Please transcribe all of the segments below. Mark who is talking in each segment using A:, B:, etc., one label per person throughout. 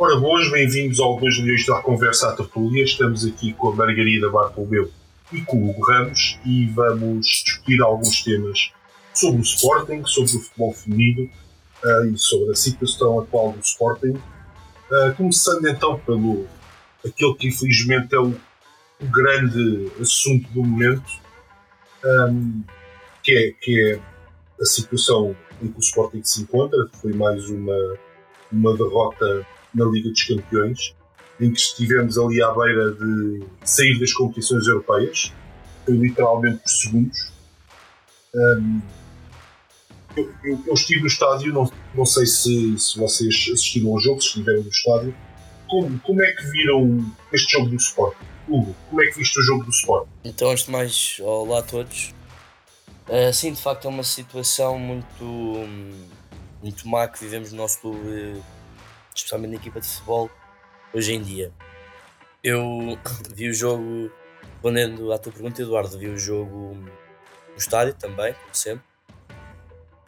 A: Ora, boas, bem-vindos ao 2 milhões da Conversa à Tertúlia. Estamos aqui com a Margarida Bartolomeu e com o Hugo Ramos e vamos discutir alguns temas sobre o Sporting, sobre o futebol feminino uh, e sobre a situação atual do Sporting. Uh, começando então pelo aquele que infelizmente é o, o grande assunto do momento, um, que, é, que é a situação em que o Sporting se encontra. Foi mais uma, uma derrota na Liga dos Campeões, em que estivemos ali à beira de sair das competições europeias. Foi literalmente por segundos. Um, eu, eu, eu, estive no estádio, não, não sei se, se vocês assistiram ao jogo, se estiveram no estádio. Como, como é que viram este jogo do Sporting? Hugo, como é que viste o jogo do Sporting?
B: Então, antes de mais, olá a todos. Uh, sim, de facto é uma situação muito, muito má que vivemos no nosso clube, especialmente na equipa de futebol, hoje em dia. Eu vi o jogo, respondendo à tua pergunta, Eduardo, vi o jogo no estádio também, como sempre.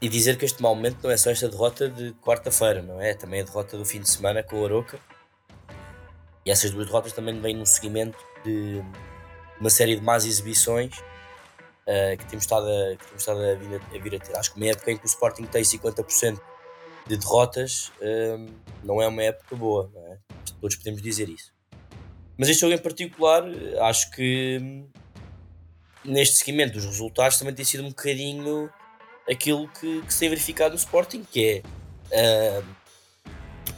B: E dizer que este mau momento não é só esta derrota de quarta-feira, não é? Também a derrota do fim de semana com o Aroca. E essas duas derrotas também vêm no seguimento de uma série de más exibições uh, que temos estado, a, que temos estado a, vir a, a, vir a ter. Acho que uma época em que o Sporting tem 50% de derrotas uh, não é uma época boa, é? todos podemos dizer isso. Mas este jogo em particular, acho que hum, neste seguimento dos resultados também tem sido um bocadinho aquilo que, que se tem verificado no Sporting, que é uh,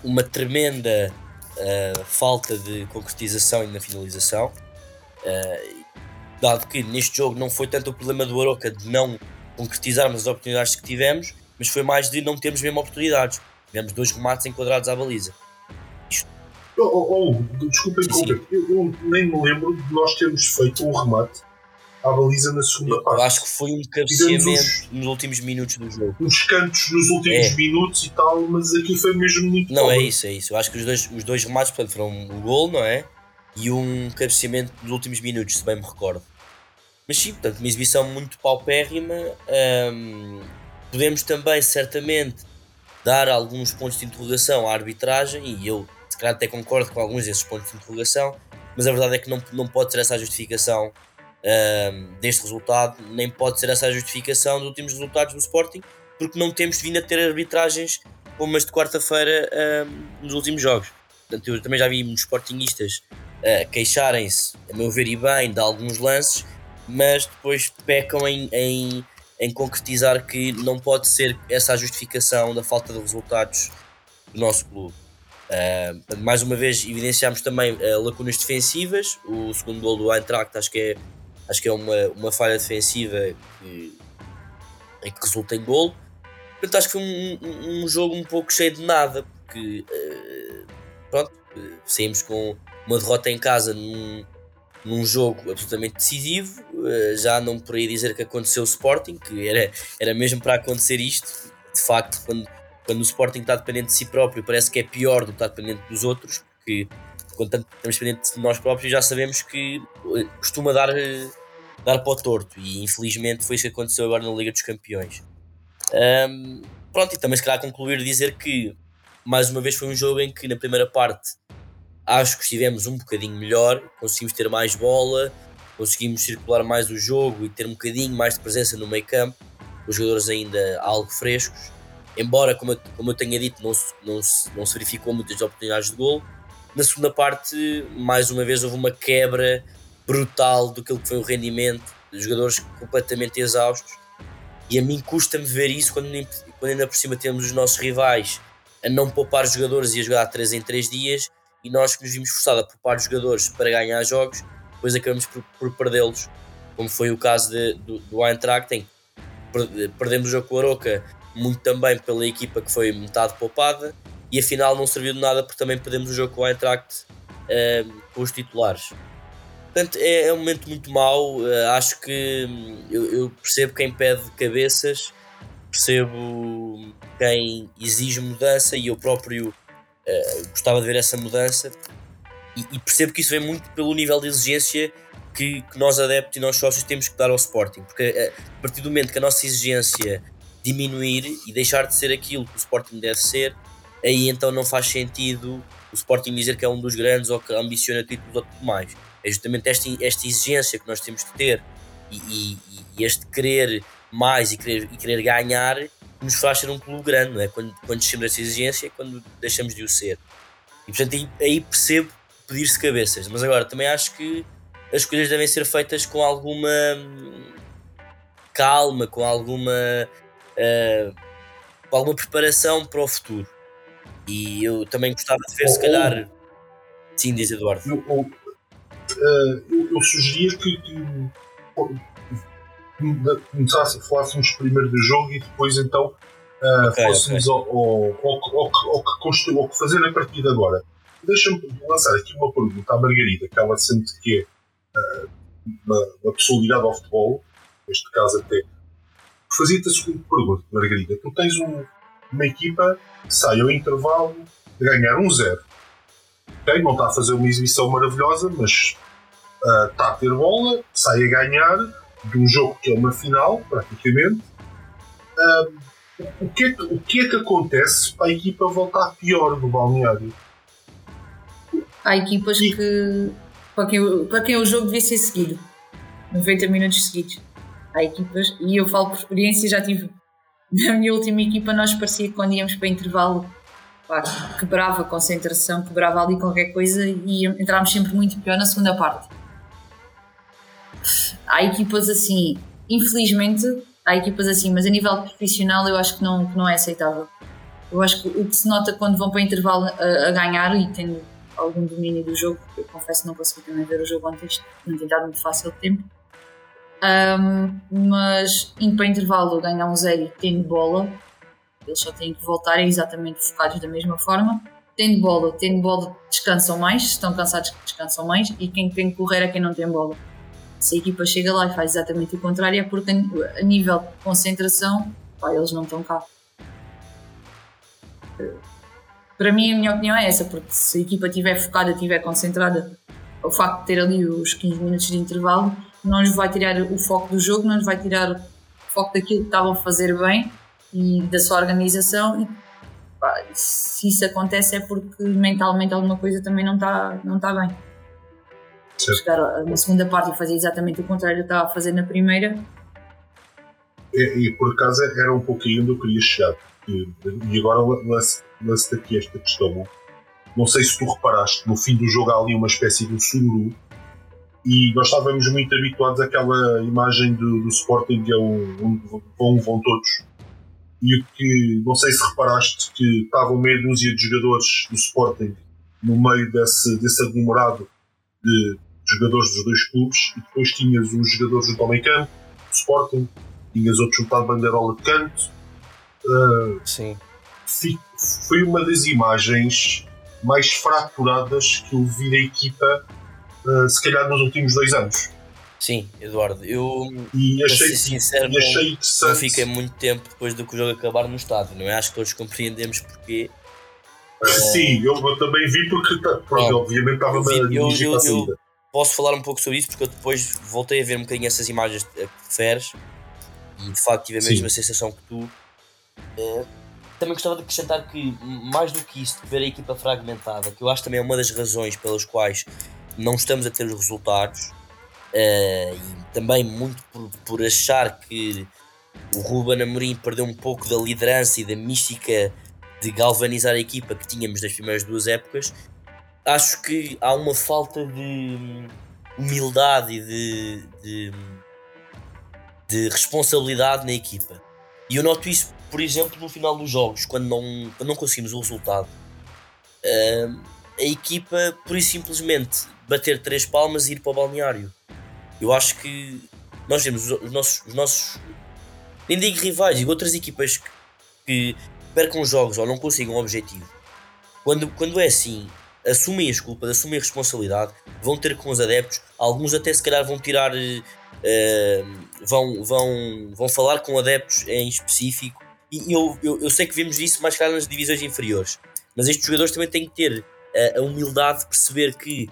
B: uma tremenda uh, falta de concretização e na finalização. Uh, dado que neste jogo não foi tanto o problema do Aroca de não concretizarmos as oportunidades que tivemos, mas foi mais de não termos mesmo oportunidades. Tivemos dois remates enquadrados à baliza.
A: Isto... Oh, oh, oh, desculpa eu, eu nem me lembro de nós termos feito um remate à baliza na segunda eu, parte.
B: Eu acho que foi um cabeceamento os, nos últimos minutos do jogo.
A: Uns cantos nos últimos é. minutos e tal, mas aqui foi mesmo muito
B: Não, pobre. é isso, é isso. Eu acho que os dois, os dois remates portanto, foram o gol, não é? E um cabeceamento nos últimos minutos, se bem me recordo. Mas sim, portanto, uma exibição muito paupérrima. Um, podemos também, certamente, dar alguns pontos de interrogação à arbitragem, e eu, se calhar, até concordo com alguns desses pontos de interrogação, mas a verdade é que não, não pode ser essa a justificação deste resultado, nem pode ser essa a justificação dos últimos resultados do Sporting, porque não temos vindo a ter arbitragens como as de quarta-feira nos últimos jogos. Portanto, eu também já vi muitos Sportingistas uh, queixarem-se, a meu ver e bem, de alguns lances, mas depois pecam em, em, em concretizar que não pode ser essa a justificação da falta de resultados do nosso clube. Uh, mais uma vez evidenciamos também uh, lacunas defensivas. O segundo gol do Eintracht acho que é Acho que é uma, uma falha defensiva que, que resulta em gol. Portanto, acho que foi um, um, jogo um pouco cheio de nada, porque uh, pronto, saímos com uma derrota em casa num, num jogo absolutamente decisivo. Uh, já não por aí dizer que aconteceu o Sporting, que era, era mesmo para acontecer isto. De facto, quando, quando o Sporting está dependente de si próprio, parece que é pior do que está dependente dos outros, porque quando estamos dependentes de nós próprios, já sabemos que costuma dar dar para o torto. E infelizmente foi isso que aconteceu agora na Liga dos Campeões. Um, pronto, e também se calhar concluir dizer que mais uma vez foi um jogo em que na primeira parte acho que estivemos um bocadinho melhor, conseguimos ter mais bola, conseguimos circular mais o jogo e ter um bocadinho mais de presença no meio campo, os jogadores ainda algo frescos. Embora, como eu, como eu tenha dito, não se, não, se, não se verificou muitas oportunidades de gol. Na segunda parte, mais uma vez, houve uma quebra brutal do que foi o rendimento, dos jogadores completamente exaustos. E a mim custa-me ver isso quando, quando ainda por cima temos os nossos rivais a não poupar jogadores e a jogar 3 em 3 dias e nós que nos vimos forçados a poupar jogadores para ganhar jogos, depois acabamos por, por perdê-los, como foi o caso de, do, do Eintracht, em que perdemos o jogo com a Aroca muito também pela equipa que foi metade poupada e afinal não serviu de nada porque também perdemos o jogo com o Eintracht uh, com os titulares. Portanto, é, é um momento muito mau. Uh, acho que hum, eu, eu, percebo quem pede cabeças, percebo quem exige mudança e eu próprio uh, gostava de ver essa mudança. E, e, percebo que isso vem muito pelo nível de exigência que, que, nós adeptos e nós sócios temos que dar ao Sporting. Porque uh, a partir do momento que a nossa exigência diminuir e deixar de ser aquilo que o Sporting deve ser, aí então não faz sentido o Sporting dizer que é um dos grandes ou que ambiciona títulos ou tudo mais. É justamente esta, esta exigência que nós temos de ter e, e, e este querer mais e querer, e querer ganhar nos faz ser um clube grande, não é? Quando, quando descemos essa exigência, quando deixamos de o ser. E portanto aí, aí percebo pedir-se cabeças, mas agora também acho que as coisas devem ser feitas com alguma hum, calma, com alguma, uh, com alguma preparação para o futuro. E eu também gostava de ver, se calhar. Sim, diz Eduardo.
A: Eu, eu, uh, eu, eu sugeria que, que começasse, falássemos primeiro do jogo e depois então uh, okay, fôssemos okay. ao, ao, ao, ao, que ao que fazer a partir de agora. Deixa-me lançar aqui uma pergunta à Margarida, que ela sente que é uh, uma, uma pessoa ligada ao futebol, neste caso até. Fazia-te a segunda pergunta, Margarida. Tu tens um, uma equipa que sai ao intervalo a ganhar um zero. Okay? Não está a fazer uma exibição maravilhosa, mas uh, está a ter bola, sai a ganhar de um jogo que é uma final, praticamente. Uh, o, que é que, o que é que acontece para a equipa voltar pior no balneário?
C: Há equipas e... que para quem, para quem o jogo devia ser seguido 90 minutos seguidos. Há equipas, e eu falo por experiência, já tive na minha última equipa, nós parecia que quando íamos para intervalo pá, quebrava a concentração, quebrava ali qualquer coisa e entrámos sempre muito pior na segunda parte. Há equipas assim, infelizmente, há equipas assim, mas a nível profissional eu acho que não, que não é aceitável. Eu acho que o que se nota quando vão para intervalo a, a ganhar e tendo algum domínio do jogo, eu confesso que não consegui também ver o jogo antes, não tem dado muito fácil tempo um, mas indo para intervalo ganhar um zero tendo bola, eles só têm que voltar exatamente focados da mesma forma. Tendo bola, tendo bola, descansam mais, estão cansados, descansam mais, e quem tem que correr é quem não tem bola. Se a equipa chega lá e faz exatamente o contrário, é porque a nível de concentração, pá, eles não estão cá. Para mim, a minha opinião é essa, porque se a equipa estiver focada, estiver concentrada, o facto de ter ali os 15 minutos de intervalo não nos vai tirar o foco do jogo, não nos vai tirar o foco daquilo que estavam a fazer bem e da sua organização. E, pá, se isso acontece é porque mentalmente alguma coisa também não está não tá bem. Certo. Chegar na segunda parte e fazer exatamente o contrário que estava a fazer na primeira.
A: E, e por acaso era um pouquinho onde eu queria chegar. E, e agora lance-te aqui esta questão. Não sei se tu reparaste, no fim do jogo há ali uma espécie de um sururu e nós estávamos muito habituados àquela imagem do, do Sporting que é um, vão, vão todos. E o que, não sei se reparaste, que estavam meia dúzia de jogadores do Sporting no meio desse, desse aglomerado de jogadores dos dois clubes, e depois tinhas os jogadores do Homem Campo, do Sporting, tinhas outros juntado bandeirola de canto.
B: Uh, Sim.
A: Foi uma das imagens mais fraturadas que eu vi da equipa uh, se calhar nos últimos dois anos.
B: Sim, Eduardo, eu
A: e achei, ser
B: sincero,
A: e achei
B: não, não fiquei muito tempo depois do que o jogo acabar no estádio, não é? Acho que todos compreendemos porque.
A: Sim, eu também vi porque pronto, obviamente estava a dirigir eu, eu, eu
B: posso falar um pouco sobre isso porque eu depois voltei a ver um bocadinho essas imagens que referes e de facto tive a mesma Sim. sensação que tu. Uh, também gostava de acrescentar que, mais do que isso, de ver a equipa fragmentada, que eu acho também é uma das razões pelas quais não estamos a ter os resultados uh, e também muito por, por achar que o Ruben Amorim perdeu um pouco da liderança e da mística de galvanizar a equipa que tínhamos nas primeiras duas épocas. Acho que há uma falta de humildade e de, de, de responsabilidade na equipa. E eu noto isso, por exemplo, no final dos jogos, quando não, quando não conseguimos o resultado. A equipa, por isso simplesmente, bater três palmas e ir para o balneário. Eu acho que nós temos os nossos, os nossos nem digo rivais, digo outras equipas que, que percam jogos ou não consigam o objetivo. Quando, quando é assim, assumem as culpas, assumem a responsabilidade, vão ter com os adeptos, alguns até se calhar vão tirar, uh, vão, vão, vão falar com adeptos em específico. E eu, eu, eu sei que vemos isso mais claro nas divisões inferiores, mas estes jogadores também têm que ter a, a humildade de perceber que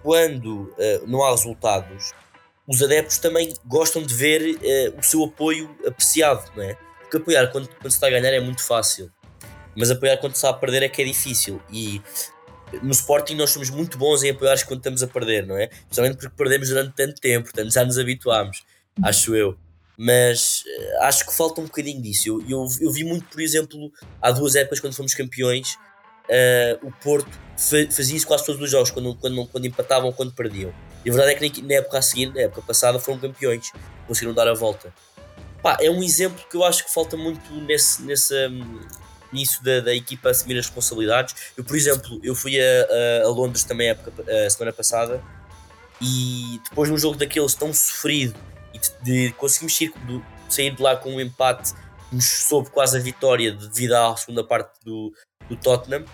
B: quando uh, não há resultados, os adeptos também gostam de ver uh, o seu apoio apreciado, não é? Porque apoiar quando, quando se está a ganhar é muito fácil. mas apoiar quando está a perder é que é difícil. E no Sporting nós somos muito bons em apoiar quando estamos a perder, não é? Principalmente porque perdemos durante tanto tempo, portanto já nos habituámos, acho eu. Mas uh, acho que falta um bocadinho disso. Eu, eu, eu, vi muito, por exemplo, há duas épocas quando fomos campeões, uh, o Porto fazia isso quase todos os jogos, quando, quando, quando empatavam quando perdiam. E a verdade é que na época a seguir, na época passada, foram campeões, conseguiram dar a volta. Pá, é um exemplo que eu acho que falta muito nesse, nessa, nisso da, da equipa assumir as responsabilidades. Eu, por exemplo, eu fui a, a, Londres também a, época, a semana passada e depois de um jogo daqueles tão sofrido e de, de conseguimos sair, do, sair de lá com um empate que nos soube quase a vitória devido à segunda parte do, do Tottenham.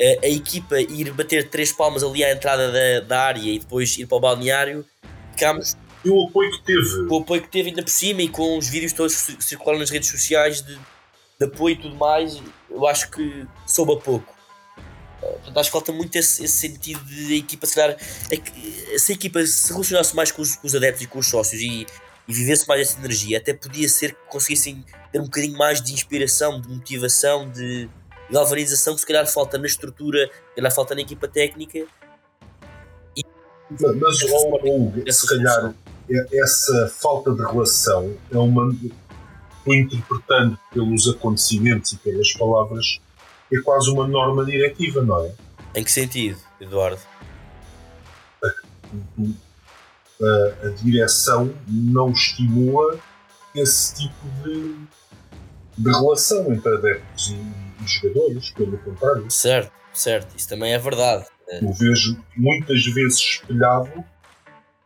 B: A, a, equipa ir bater três palmas ali à entrada da, da área e depois ir para o balneário, ficámos
A: e o apoio que teve.
B: O apoio que teve ainda por cima e com os vídeos todos que circularam nas redes sociais de, de apoio e tudo mais, eu acho que soube a pouco. Portanto, acho que falta muito esse, esse sentido de equipa, se calhar, é se a equipa se relacionasse mais com os, com os adeptos e com os sócios e, e, vivesse mais essa energia, até podia ser que conseguissem ter um bocadinho mais de inspiração, de motivação, de galvanização que se calhar falta na estrutura, se calhar falta na equipa técnica.
A: E, mas, ou, ou, se calhar, essa falta de relação é uma interpretando pelos acontecimentos e pelas palavras, é quase uma norma diretiva, não é?
B: Em que sentido, Eduardo?
A: A, a, direção não estimula esse tipo de, de relação entre adeptos e, e jogadores, pelo contrário.
B: Certo, certo, isso também é verdade.
A: Eu vejo muitas vezes espelhado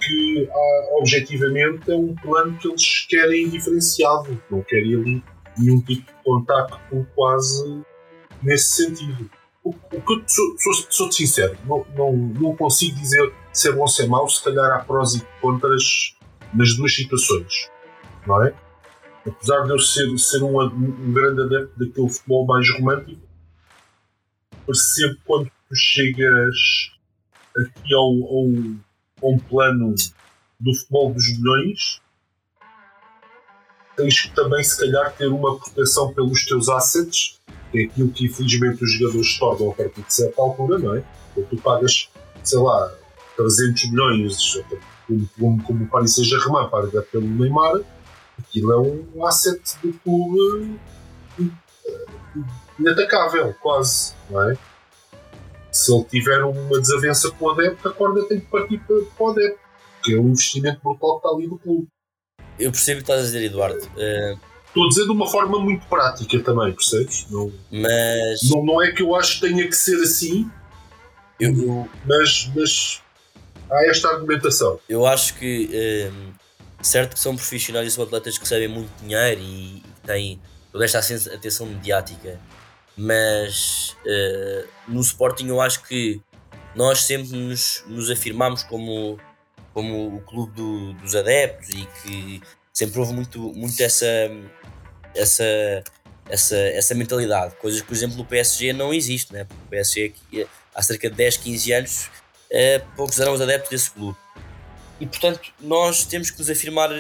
A: que ah, objetivamente é um plano que eles querem diferenciado, não querem ali nenhum tipo de contacto quase nesse sentido. O, o que sou, sou, sou sincero, não, não, não consigo dizer se é bom ou se é mau, se calhar há prós e contras nas duas situações, não é? Apesar de eu ser, ser um, um grande adepto daquele futebol mais romântico, percebo quando tu chegas aqui ao, ao com um plano do futebol dos milhões, tens que também, se calhar, ter uma proteção pelos teus assets, é aquilo que infelizmente os jogadores tornam a partir de certa altura, não é? Quando tu pagas, sei lá, 300 milhões, como, como, como o Paris Saint-Germain paga pelo Neymar, aquilo é um asset do clube eh, inatacável, quase, não é? se ele tiver uma desavença com o adepto, a corda tem que partir para, para o adepto, que é um investimento brutal que está ali no clube.
B: Eu percebo o que estás a dizer, Eduardo. Uh...
A: Estou a dizer de uma forma muito prática também, percebes? Não,
B: mas...
A: não, não é que eu acho que tenha que ser assim,
B: eu...
A: mas, mas há esta argumentação.
B: Eu acho que, uh, certo que são profissionais e são atletas que recebem muito dinheiro e têm toda esta atenção mediática, mas uh, no Sporting eu acho que nós sempre nos, nos afirmamos como, como o clube do, dos adeptos e que sempre houve muito, muito essa, essa, essa, essa mentalidade, coisas que por exemplo no PSG não existe, né? porque o PSG há cerca de 10, 15 anos uh, poucos eram os adeptos desse clube e portanto nós temos que nos afirmar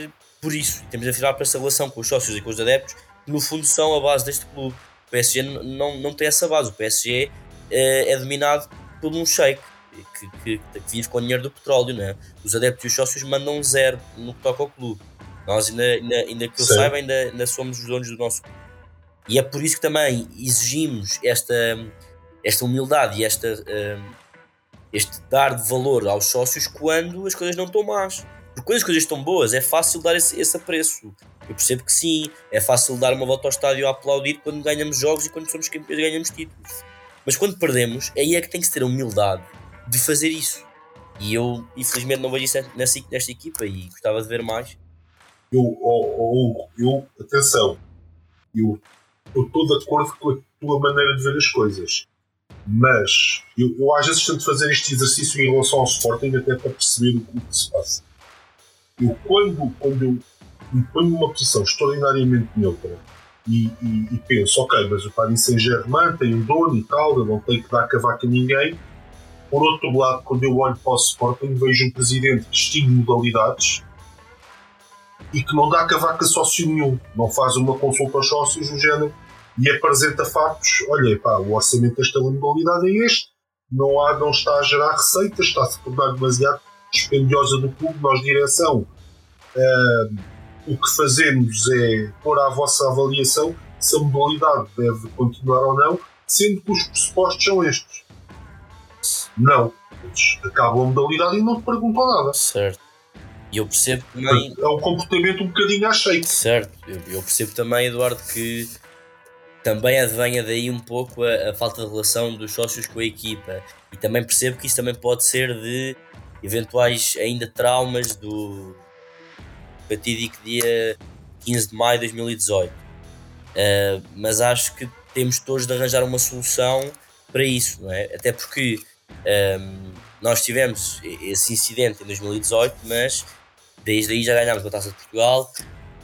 B: por isso, temos que afirmar para essa relação com os sócios e com os adeptos que no fundo são a base deste clube PSG não, não tem essa base. O PSG é, é dominado por um sheik que, que, que, vive com o dinheiro do petróleo. Né? Os adeptos e os sócios mandam zero no que toca ao clube. Nós, ainda, ainda, ainda que eu Sim. saiba, ainda, ainda somos os donos do nosso. E é por isso que também exigimos esta, esta humildade e esta, um, este dar de valor aos sócios quando as coisas não estão más. Porque quando as coisas estão boas, é fácil dar esse, esse apreço. Eu percebo que sim, é fácil dar uma volta ao estádio a aplaudir quando ganhamos jogos e quando somos campeões ganhamos títulos. Mas quando perdemos, aí é que tem que se ter a humildade de fazer isso. E eu, infelizmente, não vejo isso nesta equipa e gostava de ver mais.
A: Eu, oh, eu atenção, eu estou de acordo com a tua maneira de ver as coisas. Mas eu, eu às vezes tento fazer este exercício em relação ao Sporting até para perceber o que se passa. Eu, quando, quando eu me ponho numa posição extraordinariamente neutra e, e, e, penso, ok, mas o Paris Saint-Germain tem um dono e tal, eu não tenho que dar cavaco a ninguém. Por outro lado, quando eu olho para o Sporting, vejo um presidente que distingue modalidades e que não dá cavaco a sócio nenhum, não faz uma consulta aos sócios do género e apresenta factos. Olha, pá, o orçamento desta modalidade é este, não, há, não está a gerar receitas, está a se tornar demasiado dispendiosa do clube. Nós, direção, uh, o que fazemos é pôr à vossa avaliação se a modalidade deve continuar ou não, sendo que os pressupostos são estes. Não. Eles acabam a modalidade e não te perguntam nada.
B: Certo. E eu percebo também.
A: É um comportamento um bocadinho à shake.
B: Certo. Eu, eu percebo também, Eduardo, que também advenha daí um pouco a, a, falta de relação dos sócios com a equipa. E também percebo que isso também pode ser de eventuais ainda traumas do fatídico dia 15 de maio de 2018. Uh, ah, mas acho que temos todos de arranjar uma solução para isso, não é? Até porque um, nós tivemos esse incidente em 2018, mas desde aí já ganhámos a Taça de Portugal,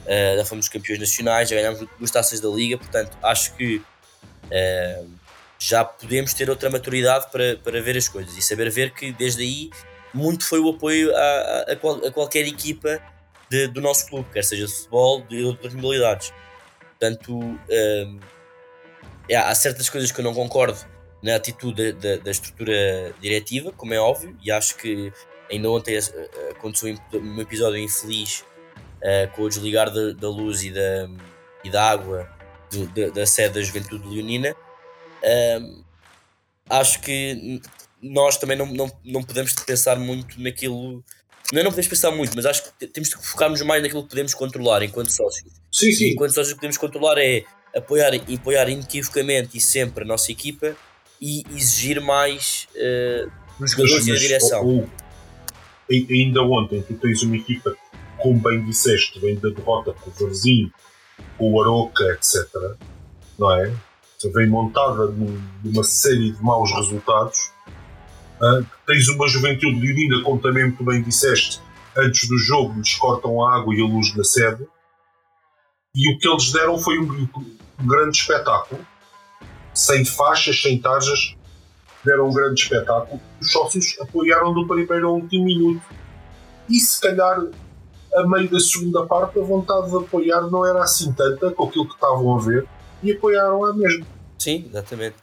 B: uh, já fomos campeões nacionais, já ganhámos duas taças da Liga, portanto acho que uh, já podemos ter outra maturidade para, para ver as coisas e saber ver que desde aí muito foi o apoio a, a, a, qual, a qualquer equipa de, do nosso clube, quer seja de futebol, de outras modalidades. Portanto, um, há certas coisas que eu não concordo na atitude da, da, estrutura diretiva, como é óbvio, e acho que ainda ontem aconteceu um episódio infeliz uh, com o desligar da, da, luz e da, e da água do, da, da, sede da Juventude Leonina. Uh, acho que nós também não, não, não podemos pensar muito naquilo. Não, não podemos pensar muito, mas acho que temos que focarmos mais naquilo que podemos controlar enquanto sócios.
A: Sim, sim.
B: E enquanto sócios que podemos controlar é apoiar, apoiar inequivocamente e sempre a nossa equipa e exigir mais uh, dos jogadores e da direção. Ou,
A: ainda ontem tu tens uma equipa, como bem disseste, vem da derrota com o Varzinho, com o Aroca, etc. Não é? Vem montada numa série de maus resultados. Uh, tens uma juventude leonina, como também muito bem disseste, antes do jogo lhes cortam a água e a luz na sede. E o que eles deram foi um, um grande espetáculo sem faixas, sem tarjas, deram um grande espetáculo. Os sócios apoiaram do primeiro ao último minuto. E se calhar, a meio da segunda parte, a vontade de apoiar não era assim tanta com aquilo que estavam a ver e apoiaram a mesmo.
B: Sim, exatamente.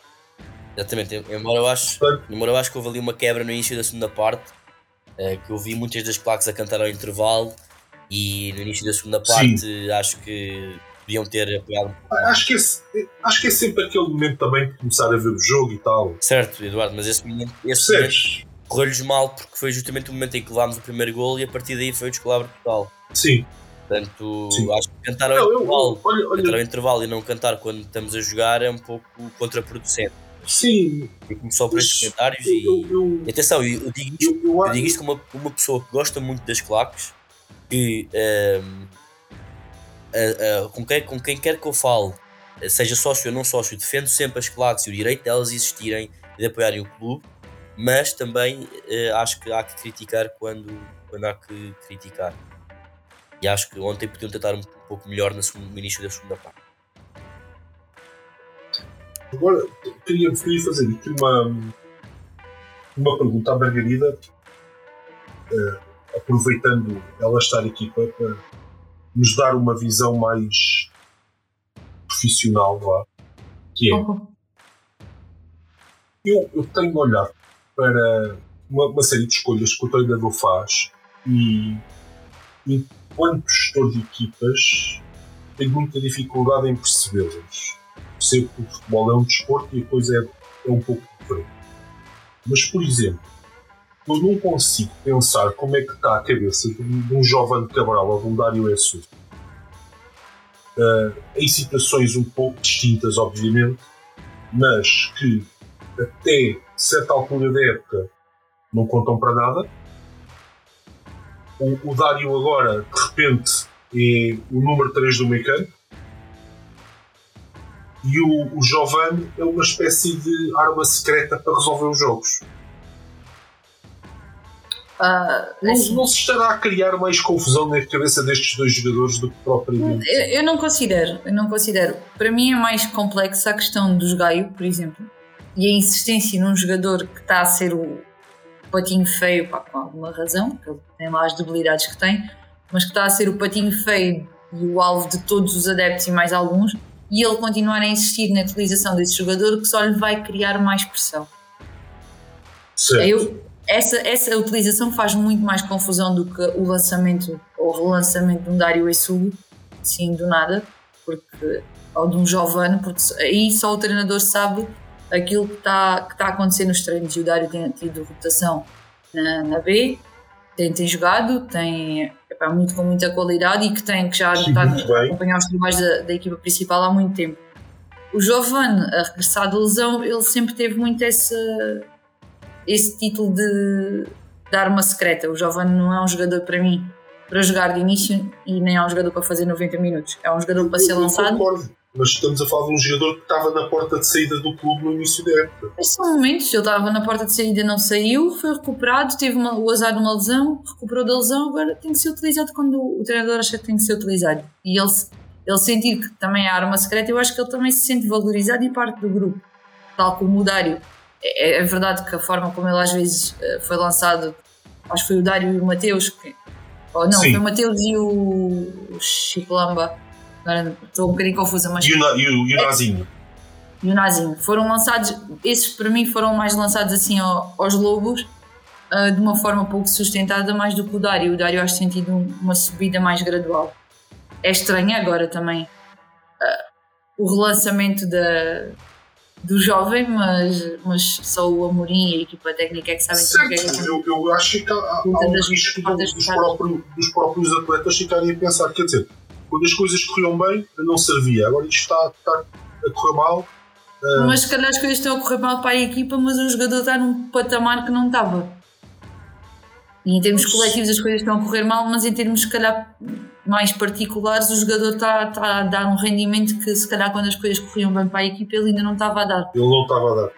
B: Exatamente, embora eu, acho, embora eu acho que houve ali uma quebra no início da segunda parte, é, que eu vi muitas das placas a cantar ao intervalo e no início da segunda parte Sim. acho que podiam ter apoiado.
A: Acho que, esse, acho que é sempre aquele momento também de começar a ver o jogo e tal.
B: Certo, Eduardo, mas esse momento, esse momento correu-lhes mal porque foi justamente o momento em que levámos o primeiro gol e a partir daí foi o descalabro total.
A: Sim.
B: Portanto, Sim. acho que cantar ao, não, intervalo, eu, olha, olha. cantar ao intervalo e não cantar quando estamos a jogar é um pouco contraproducente.
A: Sim.
B: E começou por estes comentários eu, e, eu, e, atenção, eu digo isto, eu, digo isto como uma, uma pessoa que gosta muito das claques, que um, ehm, com, quem, com quem quer que eu fale, seja sócio ou não sócio, defendo sempre as claques e o direito delas existirem e de apoiarem o clube, mas também uh, acho que há que criticar quando, quando há que criticar. E acho que ontem podiam tentar um, pouco melhor no, no início da segunda parte.
A: Agora, queria, queria fazer aqui uma, uma pergunta à Margarida, uh, aproveitando ela estar aqui para, para nos dar uma visão mais profissional lá, que é uhum. eu, eu tenho olhado para uma, uma, série de escolhas que o treinador faz e enquanto gestor de equipas tenho muita dificuldade em percebê-las. Percebo que o futebol é um desporto e a coisa é, é um pouco diferente. Mas, por exemplo, eu não consigo pensar como é que está a cabeça de um, jovem Cabral ou de um Dário Essu uh, em situações um pouco distintas, obviamente, mas que até certa altura da época não contam para nada. O, o Dário agora, de repente, é o número 3 do campo. E o, o Giovanni é uma espécie de arma secreta para resolver os jogos. Uh, não, assim, não, se estará a criar mais confusão na cabeça destes dois jogadores do que propriamente.
C: Eu, eu, não considero, eu não considero. Para mim é mais complexa a questão dos Gaio, por exemplo, e a insistência num jogador que está a ser o patinho feio, pá, com alguma razão, que ele tem lá as debilidades que tem, mas que está a ser o patinho feio e o alvo de todos os adeptos e mais alguns, e ele continuar a insistir na utilização desse jogador que só lhe vai criar mais pressão.
A: Certo.
C: Eu, essa, essa utilização faz muito mais confusão do que o lançamento ou relançamento de um Dário Essugo, sim, do nada, porque, ou de um Giovanni, porque aí só o treinador sabe aquilo que está que tá a acontecer nos treinos e o Dário tem tido rotação na, na B, tem, tem jogado, tem epá, muito com muita qualidade e que tem que já está a acompanhar os trabalhos da, da equipa principal há muito tempo. O Giovanni, a regressar de lesão, ele sempre teve muito esse, esse título de, de arma secreta. O Giovanni não é um jogador para mim para jogar de início e nem é um jogador para fazer 90 minutos. É um jogador para ser lançado.
A: concordo, mas estamos a falar de um jogador que estava na porta de saída do clube no início da época.
C: Mas são momentos, ele estava na porta de saída, não saiu, foi recuperado, teve uma- o azar de uma lesão, recuperou da lesão, agora tem que ser utilizado quando o treinador acha que tem que ser utilizado. E ele, ele sentir que também é arma secreta, eu acho que ele também se sente valorizado e parte do grupo, tal como o Dário. É, é verdade que a forma como ele às vezes eh, foi lançado, acho que foi o Dário e o Mateus, que, ou não,
A: Sim.
C: foi o Mateus e o, o Chico Lamba, agora estou um bocadinho confusa, mas
A: E o, e o, e o Nazinho.
C: e o Nazinho. Foram lançados, esses para mim foram mais lançados assim ao- aos lobos, ah, de uma forma pouco sustentada, mais do que o Dário. O Dário acho que tem tido um- uma subida mais gradual. É estranho agora também ah, o relançamento da, do jovem, mas, mas só o Amorim e a equipa técnica é que sabem tudo o que é que acontece.
A: eu, eu acho que há, há um risco dos,
C: fechadas.
A: próprios, dos próprios atletas ficarem a pensar, quer dizer, quando as coisas corriam bem, não servia, agora isto está, está a correr mal. ah,
C: Mas se calhar as coisas estão a correr mal para a equipa, mas o jogador está num patamar que não estava. E em termos coletivos as coisas estão a correr mal, mas em termos se calhar mais particulares o jogador está, está a dar um rendimento que se calhar quando as coisas corriam bem para a equipa ele ainda não estava a dar.
A: ele não estava a dar.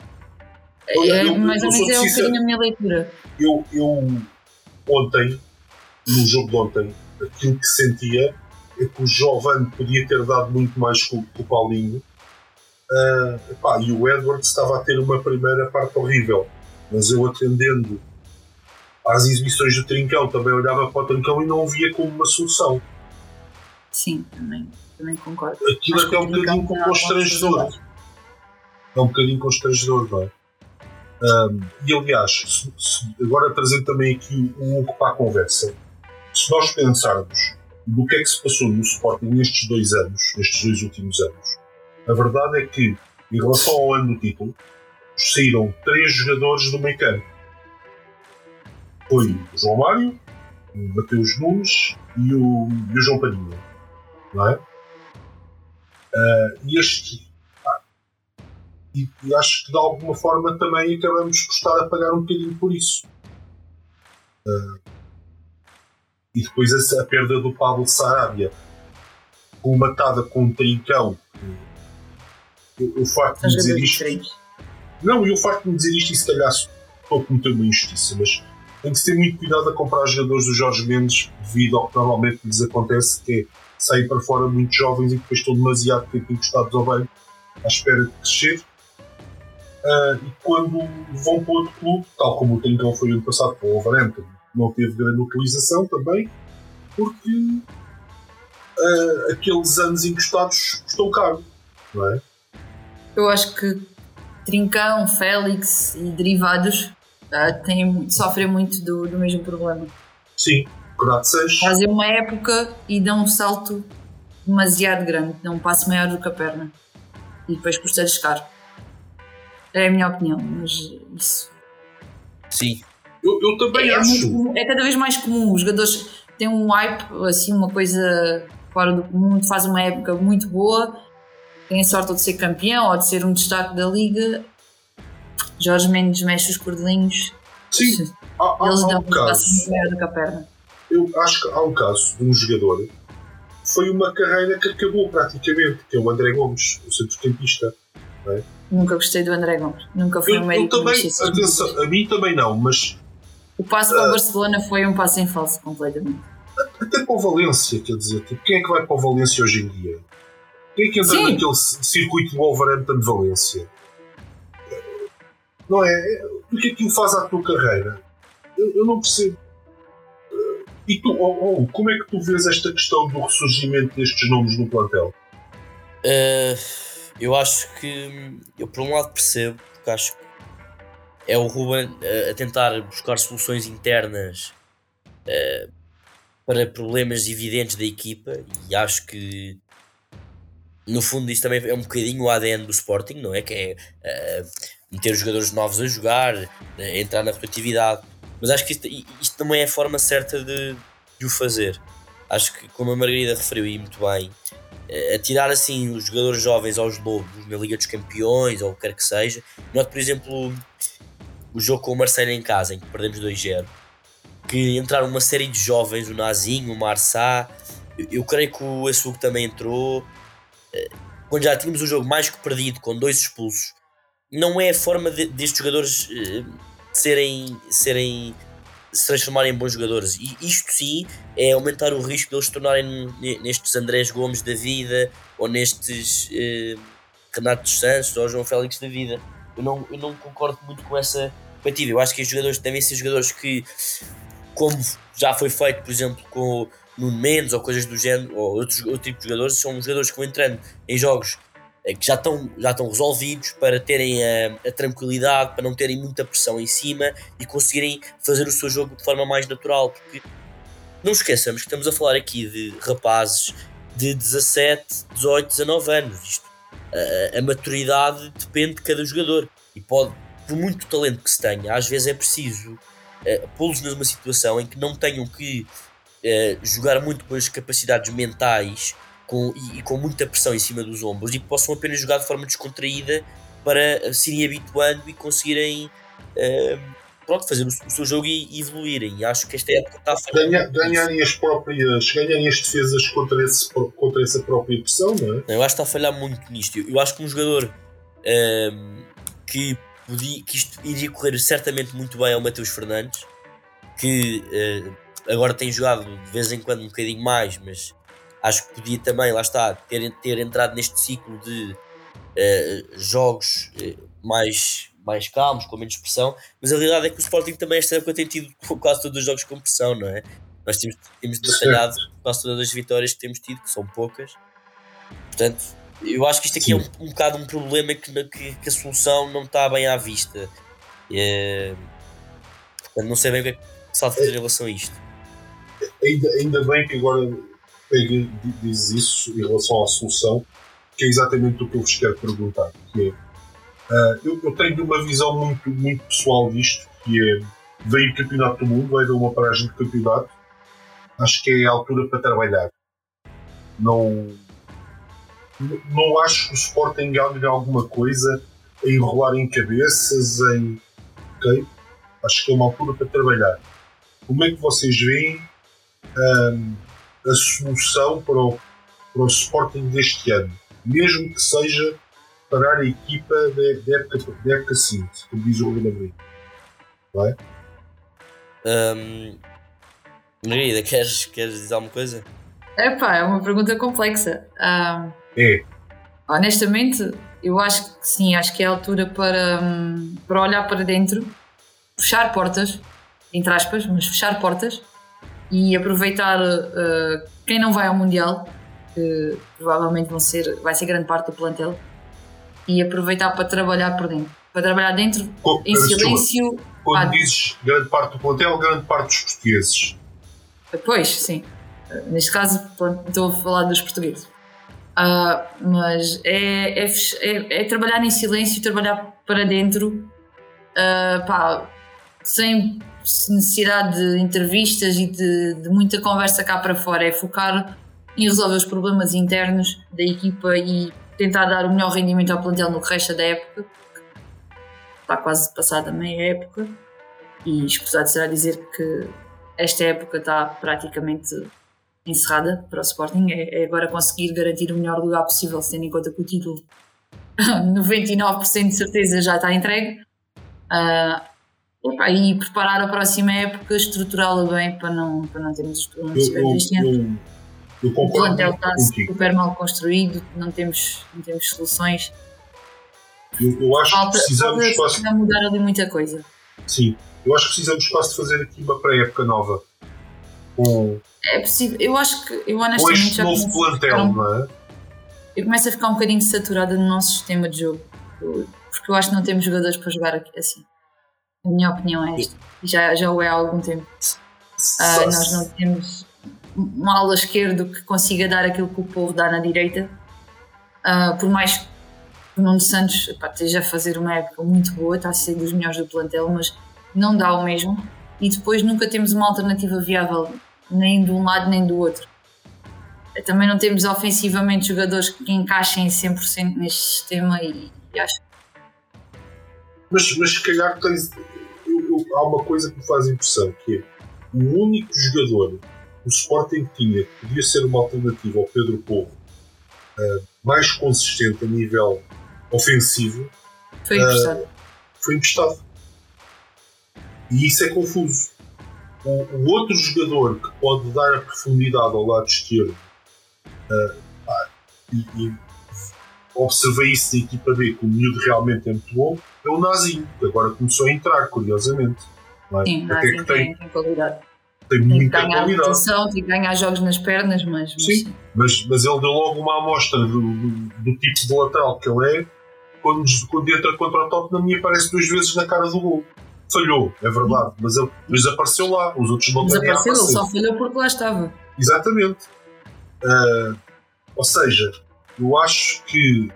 A: Olha,
C: é,
A: eu-
C: mais ou menos é um bocadinho a minha leitura.
A: Eu, eu ontem, no jogo de ontem, aquilo que sentia é que o Giovanni podia ter dado muito mais com o Paulinho. Ah, epá, e o Edwards estava a ter uma primeira parte horrível, mas eu atendendo às exibições do Trincão também olhava para o Trincão e não o via como uma solução.
C: Sim, também, também concordo.
A: Aquilo até é um bocadinho
C: algumas
A: constrangedor. É um bocadinho constrangedor, não é? Ahm, e aliás, se- se- agora trazendo também aqui o Hugo para a conversa, se nós pensarmos do que é que se passou no Sporting nestes dois anos, nestes dois últimos anos, a verdade é que, em relação ao ano do título, saíram três jogadores do meio campo. Foi o João Mário, o Mateus Nunes e o, e o João Padinha. Não é? Ah, e este, e, e acho que de alguma forma também acabamos por estar a pagar um bocadinho por isso. Ah, e depois essa- a, perda do Pablo Sarabia, colmatada com um trincão. Eu farto
C: São
A: de dizer isto. Não, eu farto de dizer isto e se calhar estou a cometer uma injustiça, mas tem que ter muito cuidado a comprar jogadores do Jorge Mendes devido ao que normalmente lhes acontece, que é saem para fora muito jovens e depois estão demasiado tempo encostados ao banco à espera de crescer. Ah, e quando vão para outro clube, tal como o Trincão foi ano passado para o Wolverhampton, não teve grande utilização também, porque ah, aqueles anos encostados custam caro, não é?
C: Eu acho que Trincão, Félix e derivados ah, têm, sofrem muito do, do mesmo problema.
A: Sim, Sanches.
C: Fazem uma época e dão um salto demasiado grande, dão um passo maior do que a perna. E depois custa-lhes caro. É a minha opinião, mas isso.
B: Sim,
A: Eu, eu também
C: É,
A: acho.
C: muito comum, é cada vez mais comum. Os jogadores têm um hype, assim, uma coisa fora do comum, fazem uma época muito boa, têm a sorte ou de ser campeão ou de ser um destaque da liga. Jorge Mendes mexe os cordelinhos,
A: Sim, há, há,
C: eles
A: há
C: dão
A: um
C: um passo maior do que a perna.
A: Eu acho que há um caso de um jogador que foi uma carreira que acabou praticamente, que é o André Gomes, o centrocampista.
C: Nunca gostei do André Gomes, nunca foi
A: Eu,
C: um médio
A: eu também, atenção, a mim também não, mas
C: O passo para o Barcelona foi um passo em falso completamente.
A: até para o Valência, quer dizer, tipo, quem é que vai para o Valência hoje em dia? Quem é que entra
C: Sim.
A: naquele circuito Wolverhampton de Valência? Não é? O que é que o faz à tua carreira? Eu, eu não percebo. E tu, oh, oh, como é que tu vês esta questão do ressurgimento destes nomes no plantel?
B: Uh, eu acho que. Eu, por um lado, percebo, porque acho que é o Ruben a, a tentar buscar soluções internas uh, para problemas evidentes da equipa e acho que no fundo isso também é um bocadinho o ADN do Sporting, não é? Que é uh, meter os jogadores novos a jogar, uh, entrar na rotatividade. Mas acho que isto, isto também é a forma certa de, de, o fazer. Acho que, como a Margarida referiu aí muito bem, uh, atirar assim os jogadores jovens aos lobos na Liga dos Campeões ou o que quer que seja. Note, por exemplo, o jogo com o Marseille em casa, em que perdemos 2-0, que entraram uma série de jovens, o Nazinho, o Marçá, eu, creio que o Açúcar também entrou, eh, quando já tínhamos o jogo mais que perdido, com dois expulsos, não é a forma de, destes jogadores uh, serem, serem se transformarem em bons jogadores. E isto sim é aumentar o risco de se tornarem nestes Andrés Gomes da vida ou nestes uh, Renato Santos ou João Félix da vida. Eu não, eu não concordo muito com essa perspectiva. Eu acho que os jogadores devem ser jogadores que, como já foi feito, por exemplo, com Nuno Mendes ou coisas do género, ou outros, outro tipo de jogadores, são jogadores que vão entrando em jogos eh, que já estão, já estão resolvidos para terem a, a, tranquilidade, para não terem muita pressão em cima e conseguirem fazer o seu jogo de forma mais natural. Porque não esqueçamos que estamos a falar aqui de rapazes de 17, 18, 19 anos. Isto, a, a maturidade depende de cada jogador e pode, por muito talento que se tenha, às vezes é preciso uh, pô-los numa situação em que não tenham que uh, jogar muito com as capacidades mentais com, e, e, com muita pressão em cima dos ombros e possam apenas jogar de forma descontraída para se irem habituando e conseguirem uh, pronto, fazer o, o, seu jogo e, evoluírem. E acho que esta época está a
A: fazer. Ganha, ganharem as próprias, ganharem as defesas contra, esse, contra essa própria pressão, não é?
B: Eu acho que está a falhar muito nisto. Eu, eu acho que um jogador um, que, podia, que isto iria correr certamente muito bem é o Mateus Fernandes, que uh, agora tem jogado de vez em quando um bocadinho mais, mas acho que podia também, lá está, ter, ter entrado neste ciclo de uh, jogos uh, mais, mais calmos, com menos pressão, mas a realidade é que o Sporting também esta época tem tido quase todos os jogos com pressão, não é? Nós temos, temos batalhado quase todas as vitórias que temos tido, que são poucas. Portanto, eu acho que isto aqui Sim. é um, um bocado um problema que, que, que, a solução não está bem à vista. É, portanto, não sei bem o que é que se a fazer em relação a isto
A: ainda, ainda bem que agora pega, diz isso em relação à solução, que é exatamente o que eu vos quero perguntar. Que é, uh, eu, eu, tenho uma visão muito, muito pessoal disto, que é veio o campeonato do mundo, dar uma paragem de campeonato, acho que é a altura para trabalhar. Não, não acho que o Sporting ganhe alguma coisa a enrolar em cabeças, em. Ok? Acho que é uma altura para trabalhar. Como é que vocês veem um, a solução para o, para o Sporting deste ano, mesmo que seja parar a equipa da época, de época seguinte, como diz o Ruben Amorim. Não é?
B: Um, Margarida, queres, queres dizer alguma coisa?
C: Epá, é uma pergunta complexa. Um,
A: é.
C: Honestamente, eu acho que sim, acho que é a altura para, um, para olhar para dentro, fechar portas, entre aspas, mas fechar portas e aproveitar uh, quem não vai ao Mundial, que provavelmente vão ser, vai ser grande parte do plantel, e aproveitar para trabalhar por dentro. Para trabalhar dentro Com, em silêncio.
A: Quando dizes grande parte do plantel, grande parte dos portugueses.
C: Pois, sim. Neste caso, estou a falar dos portugueses. Uh, mas é, é, é, é, trabalhar em silêncio, trabalhar para dentro, uh, pá, sem necessidade de entrevistas e de, de, muita conversa cá para fora, é focar em resolver os problemas internos da equipa e tentar dar o melhor rendimento ao plantel no que resta da época. Está quase passada meia época e escusado será dizer que esta época está praticamente encerrada para o Sporting. É, é agora conseguir garantir o melhor lugar possível, tendo em conta que o título 99% de certeza já está entregue. Uh, E preparar a próxima época, estruturá-la bem para não, para não termos os problemas
A: eu, deste ano. Eu. O plantel
C: está super mal construído, não temos, não temos soluções.
A: Eu, eu acho falta, que precisamos
C: quase. mudar ali muita coisa.
A: Sim, eu acho que precisamos quase de fazer aqui uma pré-época nova. Com,
C: é possível, eu acho que eu honestamente
A: com este novo plantel, não é?
C: eu começo a ficar um bocadinho saturada no nosso sistema de jogo. Porque eu acho que não temos jogadores para jogar assim. A minha opinião é esta. Já, já o é há algum tempo. Uh, nós não temos uma ala esquerda que consiga dar aquilo que o povo dá na direita. Uh, por mais que o Nuno Santos pá, esteja a fazer uma época muito boa, está a ser dos melhores do plantel, mas não dá o mesmo. E depois nunca temos uma alternativa viável, nem de um lado nem do outro. Também não temos ofensivamente jogadores que encaixem 100% neste sistema e, e acho.
A: Mas, mas se calhar tens, eu, eu, há uma coisa que me faz impressão, que é o único jogador o Sporting tinha que podia ser uma alternativa ao Pedro Povo uh, mais consistente a nível ofensivo
C: foi emprestado. Uh,
A: foi emprestado. E isso é confuso. O, o, outro jogador que pode dar a profundidade ao lado esquerdo Uh, e, e, observei isso da equipa B, que o miúdo realmente é muito bom, é o Nazinho, que agora começou a entrar, curiosamente.
C: É? Sim, Até que tem, tem qualidade.
A: Tem,
C: tem
A: muita
C: ganhar
A: qualidade.
C: Rotação, tem que ganhar jogos nas pernas, mas.
A: Sim, mas, mas ele deu logo uma amostra do, do, do, tipo de lateral que ele é. Quando, quando entra contra o top, na minha aparece duas vezes na cara do gol. Falhou, é verdade, mas ele mas apareceu lá. Os outros não têm
C: Desapareceu, ele só falhou porque lá estava.
A: Exatamente. Uh, ou seja, eu acho que,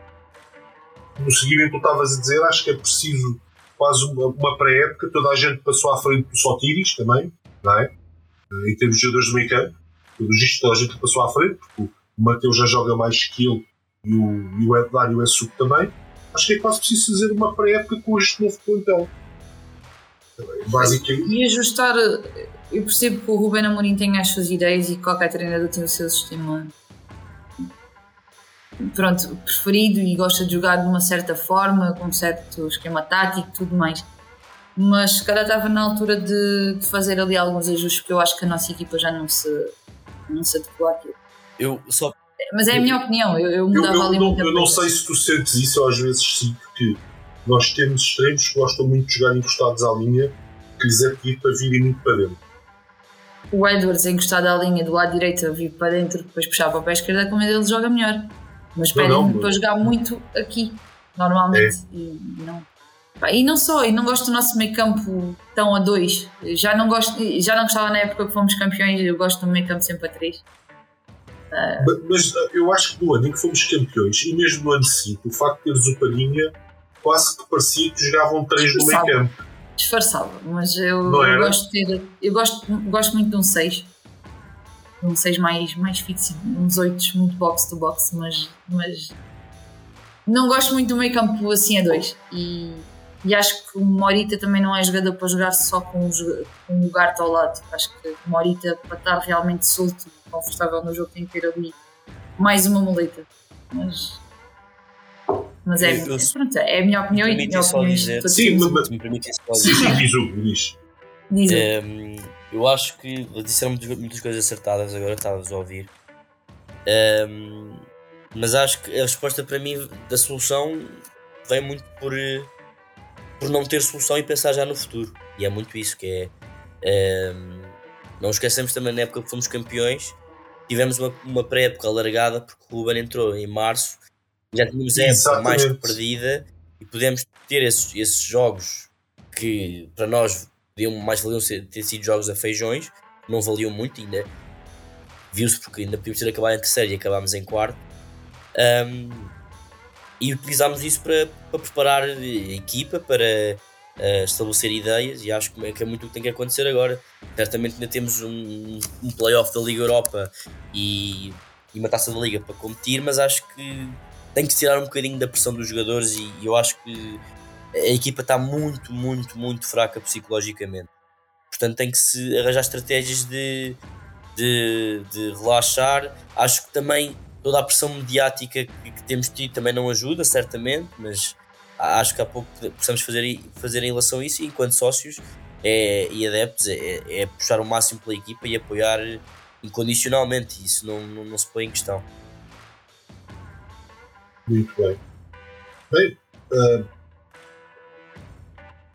A: no seguimento que tu estavas a dizer, acho que é preciso quase uma, uma pré-época. Toda a gente passou à frente do Sotiris também, não é? Uh, em termos de jogadores do meio campo. Pelo visto, toda a gente passou à frente, porque o Mateus já joga mais que ele e o, e o Edgar e o Essuco também. Acho que é quase preciso fazer uma pré-época com este novo plantel. Basicamente.
C: E ajustar eu percebo que o Ruben Amorim tem as suas ideias e qualquer treinador tem o seu sistema pronto, preferido e gosta de jogar de uma certa forma, com um certo esquema tático e tudo mais. Mas se calhar estava na altura de, de, fazer ali alguns ajustes, porque eu acho que a nossa equipa já não se, não se adequou àquilo.
B: Eu só.
C: Mas é a minha opinião, eu, eu mudava
A: eu, eu
C: ali
A: não,
C: muita
A: Eu não sei se tu sentes isso, às vezes sim, porque nós temos extremos que gostam muito de jogar encostados à linha, que lhes é pedido para virem muito para dentro
C: o Edwards encostado à linha do lado direito vir para dentro, depois puxar para o pé esquerdo, como ele joga melhor. Mas pedem-me para jogar muito aqui, normalmente. É. E, não. e não só, e não gosto do nosso meio campo tão a dois. Já não, gosto, já não gostava na época que fomos campeões, eu gosto do meio campo sempre a três.
A: Uh... Mas eu acho que no ano em que fomos campeões, e mesmo no ano seguinte, o facto de teres o Palhinha quase que parecia que jogavam três no meio campo
C: disfarçava, mas eu, eu gosto de ter. Eu gosto, gosto muito de um 6. Um 6 mais, mais fixo, uns 8 muito box to box, mas, mas não gosto muito do meio campo assim a 2. E, e acho que o Morita também não é jogador para jogar só com, com um lugar ao lado. Acho que o Morita, para estar realmente solto e confortável no jogo, tem que ter ali mais uma muleta. Mas mas é, eu, pronto, é a minha opinião e a minha opinião
A: dizer, sim, mas, me permite só dizer. Sim, diz o diz.
B: Eu acho que disseram muitas, coisas acertadas agora, estavas a ouvir. Um, mas acho que a resposta para mim da solução vem muito por, por não ter solução e pensar já no futuro. E é muito isso que é. Um, não esquecemos também na época que fomos campeões, tivemos uma, uma pré-época alargada porque o Ruben entrou em março já tínhamos a época mais que perdida e podemos ter esses, esses jogos que para nós podiam, mais valiam ser, ter sido jogos a feijões, não valiam muito ainda. Viu-se porque ainda podíamos ter acabado em terceiro e acabámos em quarto. Um, e utilizámos isso para, para preparar a equipa, para uh, estabelecer ideias e acho que é, que é muito o que tem que acontecer agora. Certamente ainda temos um, um playoff da Liga Europa e, e uma taça da Liga para competir, mas acho que tem que tirar um bocadinho da pressão dos jogadores e, e eu acho que a equipa está muito, muito, muito fraca psicologicamente. Portanto, tem que se arranjar estratégias de, de, de relaxar. Acho que também toda a pressão mediática que, que, temos tido também não ajuda, certamente, mas acho que há pouco possamos fazer, fazer em relação a isso. E enquanto sócios é, e adeptos, é, é puxar o máximo pela equipa e apoiar incondicionalmente. Isso não, não, não se põe em questão.
A: Muito bem. Bem, uh,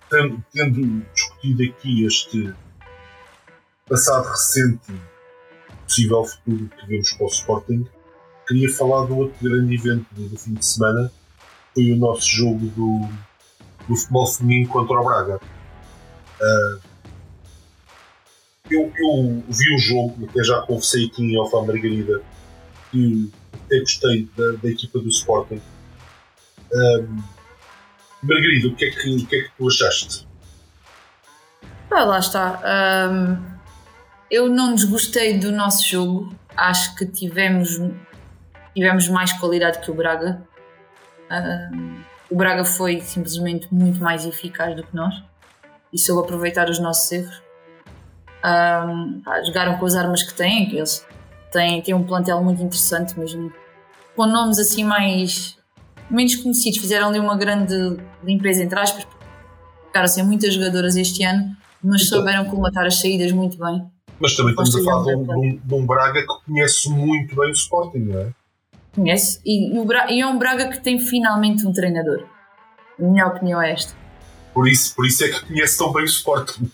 A: tendo, tendo, discutido aqui este passado recente possível futuro que vemos para o Sporting, queria falar do outro grande evento do fim de semana, foi o nosso jogo do, do futebol feminino contra o Braga. Uh, eu, eu, vi o jogo, até já conversei aqui em Alfa Margarida, e até gostei da, da equipa do Sporting. Um, Margarida, o que, é que, o que é que tu achaste?
C: Ah, lá está. Um, eu não desgostei do nosso jogo. Acho que tivemos, tivemos mais qualidade que o Braga. Um, o Braga foi simplesmente muito mais eficaz do que nós e soube aproveitar os nossos erros. Um, jogaram com as armas que têm, que eles têm, têm um plantel muito interessante, mesmo com nomes assim mais menos conhecidos. Fizeram ali uma grande limpeza entre aspas, ficaram sem muitas jogadoras este ano, mas então, souberam colmatar as saídas muito bem.
A: Mas também estamos a falar de um, de, um, de um, Braga que conhece muito bem o Sporting, não é?
C: Conhece, e, e, é um Braga que tem finalmente um treinador. A minha opinião é esta.
A: Por isso, por isso é que conhece tão bem o Sporting.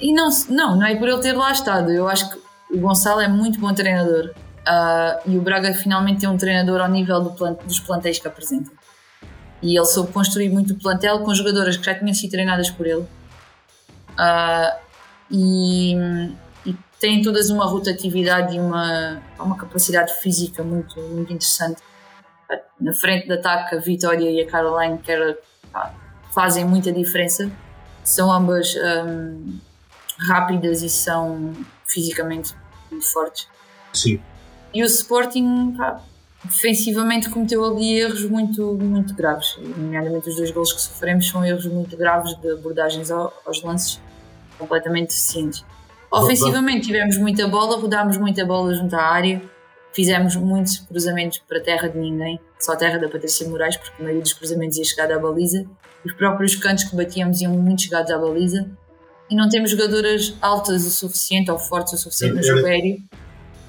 C: E não, não, não é por ele ter lá estado. Eu acho que o Gonçalo é muito bom treinador. Uh, e o Braga finalmente tem um treinador ao nível do plant, dos plantéis que apresenta. E ele soube construir muito o plantel com jogadoras que já tinham sido treinadas por ele. Uh, e, e têm todas uma rotatividade e uma, uma capacidade física muito, muito interessante. Na frente de ataque, a Vitória e a Caroline que era, fazem muita diferença. São ambas um, rápidas e são fisicamente muito fortes.
A: Sim.
C: E o Sporting, pá, defensivamente, cometeu ali erros muito, muito graves. Nomeadamente, os dois gols que sofremos são erros muito graves de abordagens aos lances completamente deficientes. Ofensivamente, tivemos muita bola, rodámos muita bola junto à área, fizemos muitos cruzamentos para a terra de ninguém, só a terra da Patrícia Moraes, porque a maioria dos cruzamentos ia chegar à baliza. Os próprios cantos que batíamos iam muito chegados à baliza e não temos jogadoras altas o suficiente ou fortes o suficiente no jogo aéreo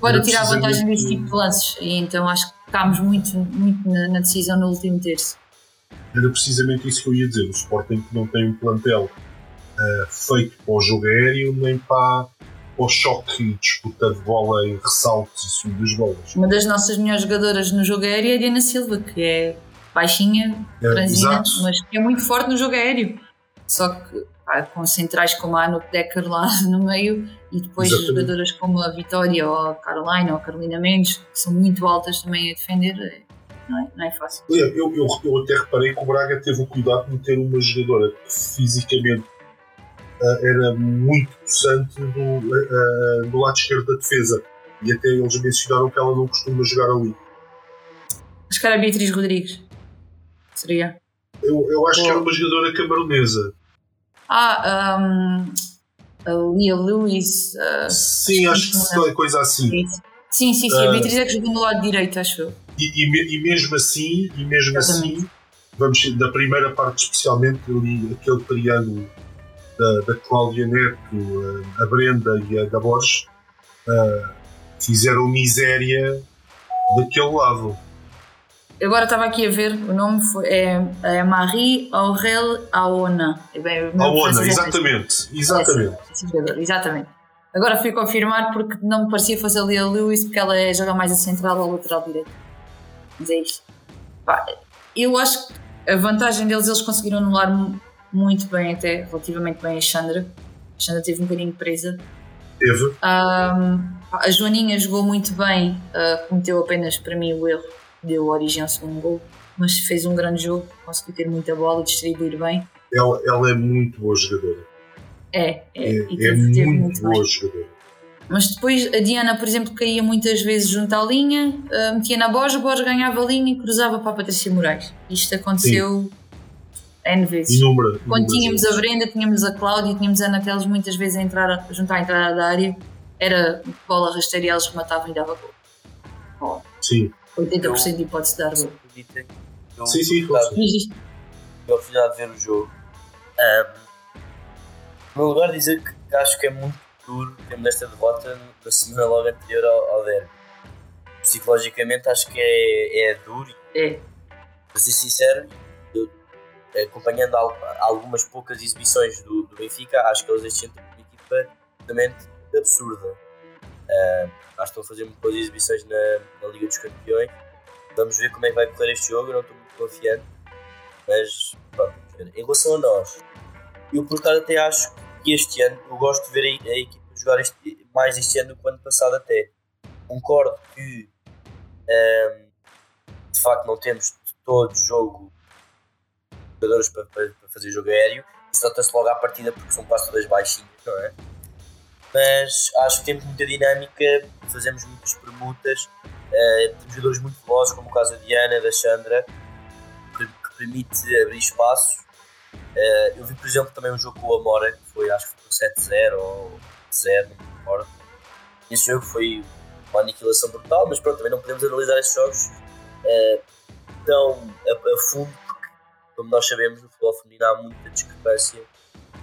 C: para tirar vantagem desse tipo de lances. E então acho que ficámos muito, muito na, na, decisão no último terço.
A: Era precisamente isso que eu ia dizer. O Sporting não tem um plantel uh, feito para o jogo aéreo nem para, para o choque e disputa de bola em ressaltos e sumo das bolas.
C: Uma das nossas melhores jogadoras no jogo aéreo é a Diana Silva, que é baixinha, é, franzina, mas que é muito forte no jogo aéreo. Só que pá, com centrais como a Anouk Decker lá no meio e depois Exatamente. jogadoras como a Vitória ou a Carolina ou a Carolina Mendes, que são muito altas também a defender, é, não é, não é fácil.
A: Eu, eu, eu, até reparei que o Braga teve o cuidado de meter uma jogadora que fisicamente uh, era muito possante do, uh, do lado esquerdo da defesa e até eles mencionaram que ela não costuma jogar ali.
C: Acho que era a Beatriz Rodrigues. Seria?
A: Eu, eu acho que era uma jogadora camaronesa.
C: Ah, um, a Lia Lewis.
A: Uh, sim, acho que foi é coisa assim.
C: Sim, sim, sim. Uh, a Beatriz é que jogou no lado direito, acho eu.
A: E, e, e, mesmo assim, e mesmo assim, vamos da primeira parte especialmente, ali aquele triângulo da, da Cláudia Neto, a Brenda e a da Borges, uh, fizeram miséria daquele lado.
C: Agora estava aqui a ver, o nome foi, é, é Marie Aurel Aona.
A: É Aona, exatamente. Exatamente.
C: exatamente. Agora fui confirmar porque não me parecia fazer ali a Lewis porque ela é, joga mais a central ou lateral direito. Mas é isto. Pá, eu acho que a vantagem deles, eles conseguiram anular muito bem, até relativamente bem a Chandra. A Chandra teve um bocadinho presa.
A: Teve. Um,
C: a Joaninha jogou muito bem, uh, cometeu apenas para mim o erro deu origem ao segundo gol, mas fez um grande jogo, conseguiu ter muita bola e distribuir bem.
A: Ela, ela é muito boa jogadora.
C: É, é,
A: é, é teve, muito, muito boa jogadora.
C: Mas depois a Diana, por exemplo, caía muitas vezes junto à linha, uh, metia na Borja, Borja ganhava a linha e cruzava para a Patrícia Moraes. Isto aconteceu Sim. N vezes.
A: Inúmero,
C: Quando tínhamos a Brenda, tínhamos a Cláudia, tínhamos a Ana Teles muitas vezes a entrar, junto à entrada da área, era bola rasteira e eles rematavam e dava gol.
A: Oh. Sim.
C: 80% de hipótese de dar gol.
A: Sim, sim, claro.
B: Tive a oportunidade de ver o jogo. Um, no lugar dizer que acho que é muito duro termos esta derrota na semana logo anterior ao, ao derby. Psicologicamente acho que é, é duro.
C: É.
B: Para ser sincero, eu, acompanhando algumas poucas exibições do, do Benfica, acho que eles este ano têm uma equipa absolutamente absurda. Uh, acho que a fazer muito boas exibições na, na, Liga dos Campeões. Vamos ver como é que vai correr este jogo, eu não estou muito confiante. Mas, pronto, em relação a nós, eu por estar até acho que este ano, eu gosto de ver a, a equipa jogar este, mais este ano do que o ano passado até. Concordo que um, de facto não temos todo jogo jogadores para, para, para fazer jogo aéreo. Isso nota-se logo à partida porque são quase todas baixinhas, não é? Mas acho que temos muita dinâmica, fazemos muitas permutas, uh, temos jogadores muito velozes, como o caso da Diana, da Chandra, que, que permite abrir espaço. Uh, eu vi, por exemplo, também um jogo com o Amora, que foi, acho que foi 7-0 ou 0, não me. Esse jogo foi uma aniquilação brutal, mas pronto, também não podemos analisar esses jogos uh, tão a, a, fundo, porque, como nós sabemos, no futebol feminino há muita discrepância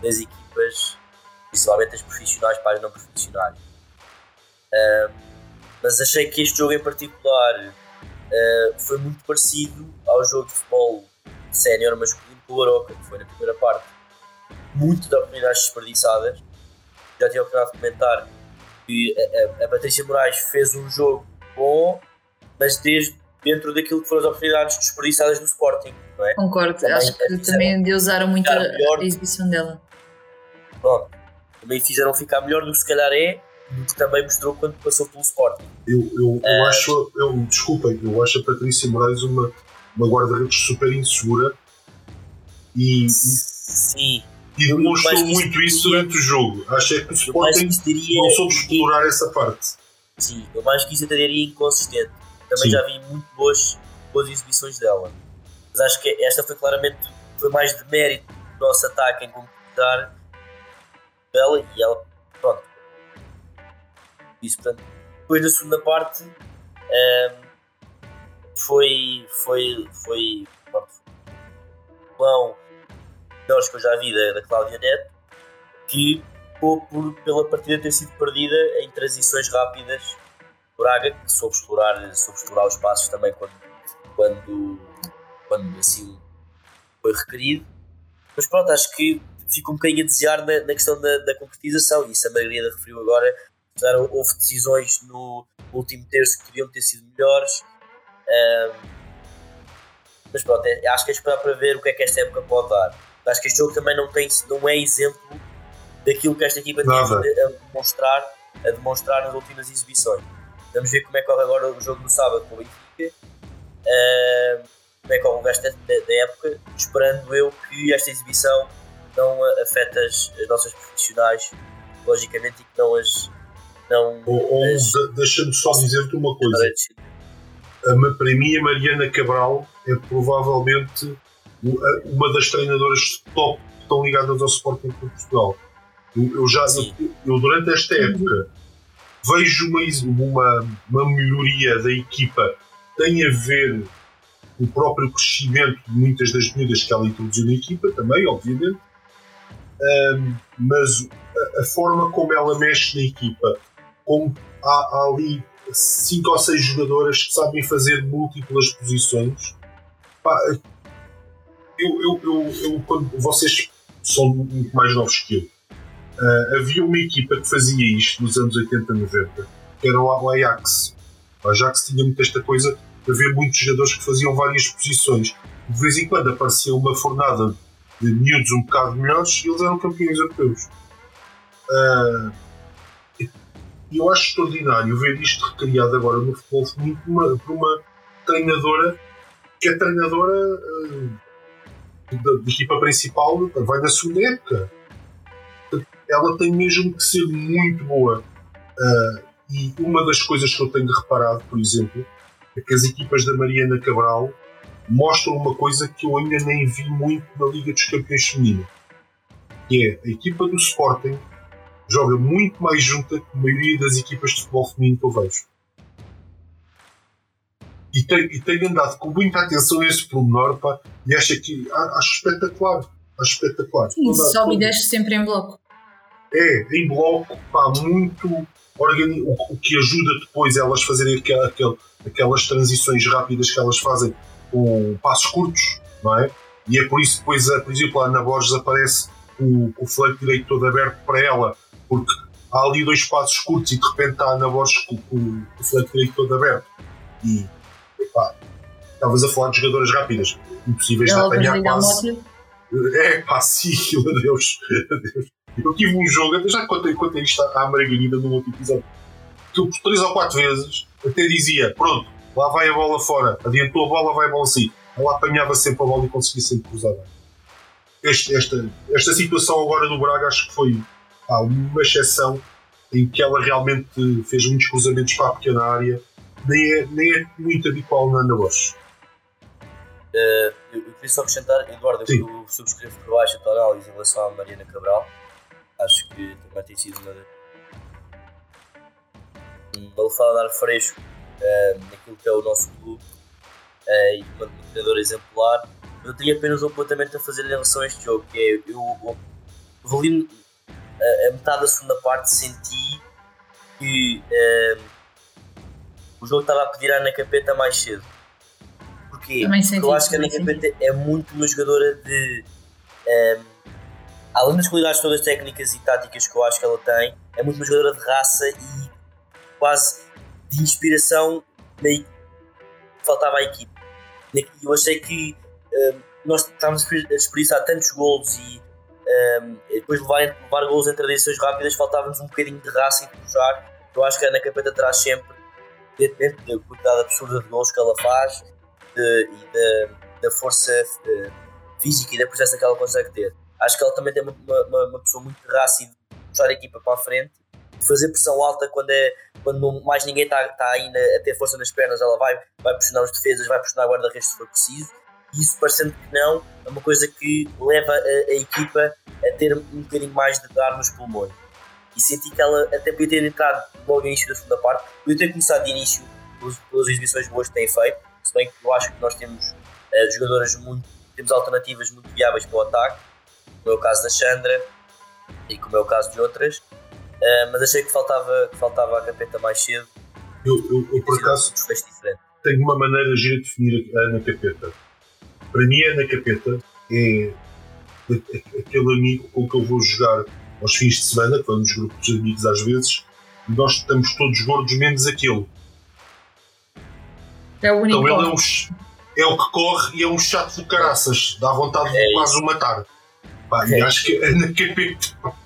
B: das equipas, principalmente as profissionais para as não profissionais. Uh, mas achei que este jogo em particular uh, foi muito parecido ao jogo de futebol sénior masculino com o Aroca, que foi na primeira parte. Muito de oportunidades desperdiçadas. Já tinha a oportunidade de comentar que a, a, a Patrícia Moraes fez um jogo bom, mas desde dentro daquilo que foram as oportunidades desperdiçadas do Sporting, não é?
C: Concordo, também, acho que também deusaram muito a, a, exibição dela.
B: Pronto, também fizeram ficar melhor do que se calhar é, do que também mostrou quando passou pelo Sporting.
A: Eu, eu, eu uh, acho, eu, desculpem, eu acho a Patrícia Moraes uma, uma guarda-redes super insegura e,
B: sim.
A: E demonstrou muito isso durante o jogo. Acho é que o Sporting diria, não soube explorar essa parte.
B: Sim, eu mais que isso até diria inconsistente. Também Sim. já vi muito boas, boas exibições dela. Mas acho que esta foi claramente foi mais de mérito do nosso ataque em completar dela e ela, pronto. Isso, portanto, depois da segunda parte um, ehm, foi, foi, foi, pronto, bom melhores que eu já vi da, da Cláudia Neto, que por, pela partida ter sido perdida em transições rápidas Braga, que soube explorar, soube explorar os passos também quando, quando, quando assim foi requerido. Mas pronto, acho que fica um bocadinho a desejar na, na questão da, da, concretização, e isso a Margarida referiu agora. Houve decisões no último terço que podiam ter sido melhores. Um, mas pronto, é, acho que é esperar para ver o que é que esta época pode dar. Acho que este jogo também não, tem, não é exemplo daquilo que esta equipa tem a demonstrar, a demonstrar nas últimas exibições. Vamos ver como é que corre agora o jogo no sábado com o Benfica. Uh, como é que corre o resto da, da, época, esperando eu que esta exibição não afete as, as nossas profissionais, logicamente, e que não as. Não
A: ou, ou deixa-me só dizer-te uma coisa. Para mim, a Mariana Cabral é provavelmente uma das treinadoras top que estão ligadas ao Sporting de Portugal. Eu, eu já, eu, eu, durante esta época vejo uma, uma, uma melhoria da equipa tem a ver com o próprio crescimento de muitas das medidas que ela introduziu na equipa também, obviamente, um, mas a, a, forma como ela mexe na equipa, como há, há ali cinco ou seis jogadoras que sabem fazer múltiplas posições, pá, eu, eu, eu, eu, quando vocês são muito mais novos que eu, uh, havia uma equipa que fazia isto nos anos 80, 90, que era o Ajax. O Ajax tinha muito esta coisa de haver muitos jogadores que faziam várias posições. De vez em quando aparecia uma fornada de miúdos um bocado melhores e eles eram campeões europeus. Uh, e eu acho extraordinário ver isto recriado agora no futebol feminino por uma, por uma treinadora que é treinadora uh, da, da, equipa principal, vai na segunda época ela tem mesmo que ser muito boa. Uh, e uma das coisas que eu tenho reparado, por exemplo, é que as equipas da Mariana Cabral mostram uma coisa que eu ainda nem vi muito na Liga dos Campeões Feminina, que é a equipa do Sporting joga muito mais junta que a maioria das equipas de futebol feminino que eu vejo. E tenho, e tenho andado com muita atenção a esse pormenor pá, e acho, que, acho espetacular. Acho espetacular.
C: Sim, sobe e desce sempre em bloco
A: é em bloco, pá, muito o, que ajuda depois elas fazerem aquel, aquelas transições rápidas que elas fazem com passos curtos, não é? E é por isso depois, por exemplo, a Ana Borges aparece o, o flanco direito todo aberto para ela, porque há ali dois passos curtos e de repente está na voz com, com o flanco direito todo aberto. E epá, estavas a falar de jogadoras rápidas, impossíveis de apanhar quase. É pá, sim, adeus, adeus. Eu tive um jogo, eu já contei, contei isto à Margarida num outro episódio, que eu por 3 ou 4 vezes até dizia: pronto, lá vai a bola fora, adiantou a bola, vai a bola assim. Ela apanhava sempre a bola e conseguia sempre cruzar. Este- esta, esta situação agora do Braga acho que foi uma exceção em que ela realmente fez muitos cruzamentos para a pequena área, nem é, nem é muito habitual na Ana Bosch.
B: Eh, eu, eu queria só acrescentar, Eduardo,
A: Sim.
B: eu, eu subscrevo por baixo a tua análise em relação à Mariana Cabral. Acho que também tem sido uma, uma lefada de ar fresco eh, naquilo que é o nosso clube eh, e uma uma treinadora exemplar. Eu tenho apenas um apontamento a fazer em relação a este jogo, que é eu, eu, eu ali a, a metade da segunda parte senti que eh, o jogo estava a pedir a Ana Capeta mais cedo. Porquê?
C: Senti
B: eu acho que a Ana Capeta é muito uma jogadora de. além das qualidades todas técnicas e táticas que eu acho que ela tem, é muito uma jogadora de raça e quase de inspiração na equipe faltava à equipe. Eu achei que ehm, nós estávamos a desperdiçar tantos golos e e depois de levar, levar golos em tradições rápidas, faltava-nos um bocadinho de raça e de puxar. Eu acho que a Ana Capeta traz sempre, dentro da quantidade absurda de golos que ela faz de- e da, da força eh, física e da presença que ela consegue ter. Acho que ela também tem uma, uma, uma pessoa muito de raça e de puxar a equipa para a frente, de fazer pressão alta quando, é, quando mais ninguém está tá aí na- a ter força nas pernas, ela vai, vai pressionar os defesas, vai pressionar o guarda-redes se for preciso. E isso, parecendo que não, é uma coisa que leva a, a equipa a ter um bocadinho mais de ar nos pulmões. E senti que ela até podia ter entrado logo no início da segunda parte, podia ter começado de início pelas, exibições boas que tem feito, se bem que eu acho que nós temos eh, jogadoras muito, temos alternativas muito viáveis para o ataque, como é o caso da Chandra e como é o caso de outras, Eh, mas achei que faltava, que faltava a capeta mais cedo,
A: Eu, eu, eu por acaso tenho uma maneira gira de definir a Ana Capeta. Para mim, a Ana Capeta é aquele amigo com que eu vou jogar aos fins de semana, que vamos grupos de amigos às vezes, e nós estamos todos gordos, menos aquele.
C: É o único.
A: Então ele é, um, é o que corre e é um chato de caraças, dá vontade
B: É
A: de quase o matar. Pá, E
B: É.
A: acho que a Ana Capeta.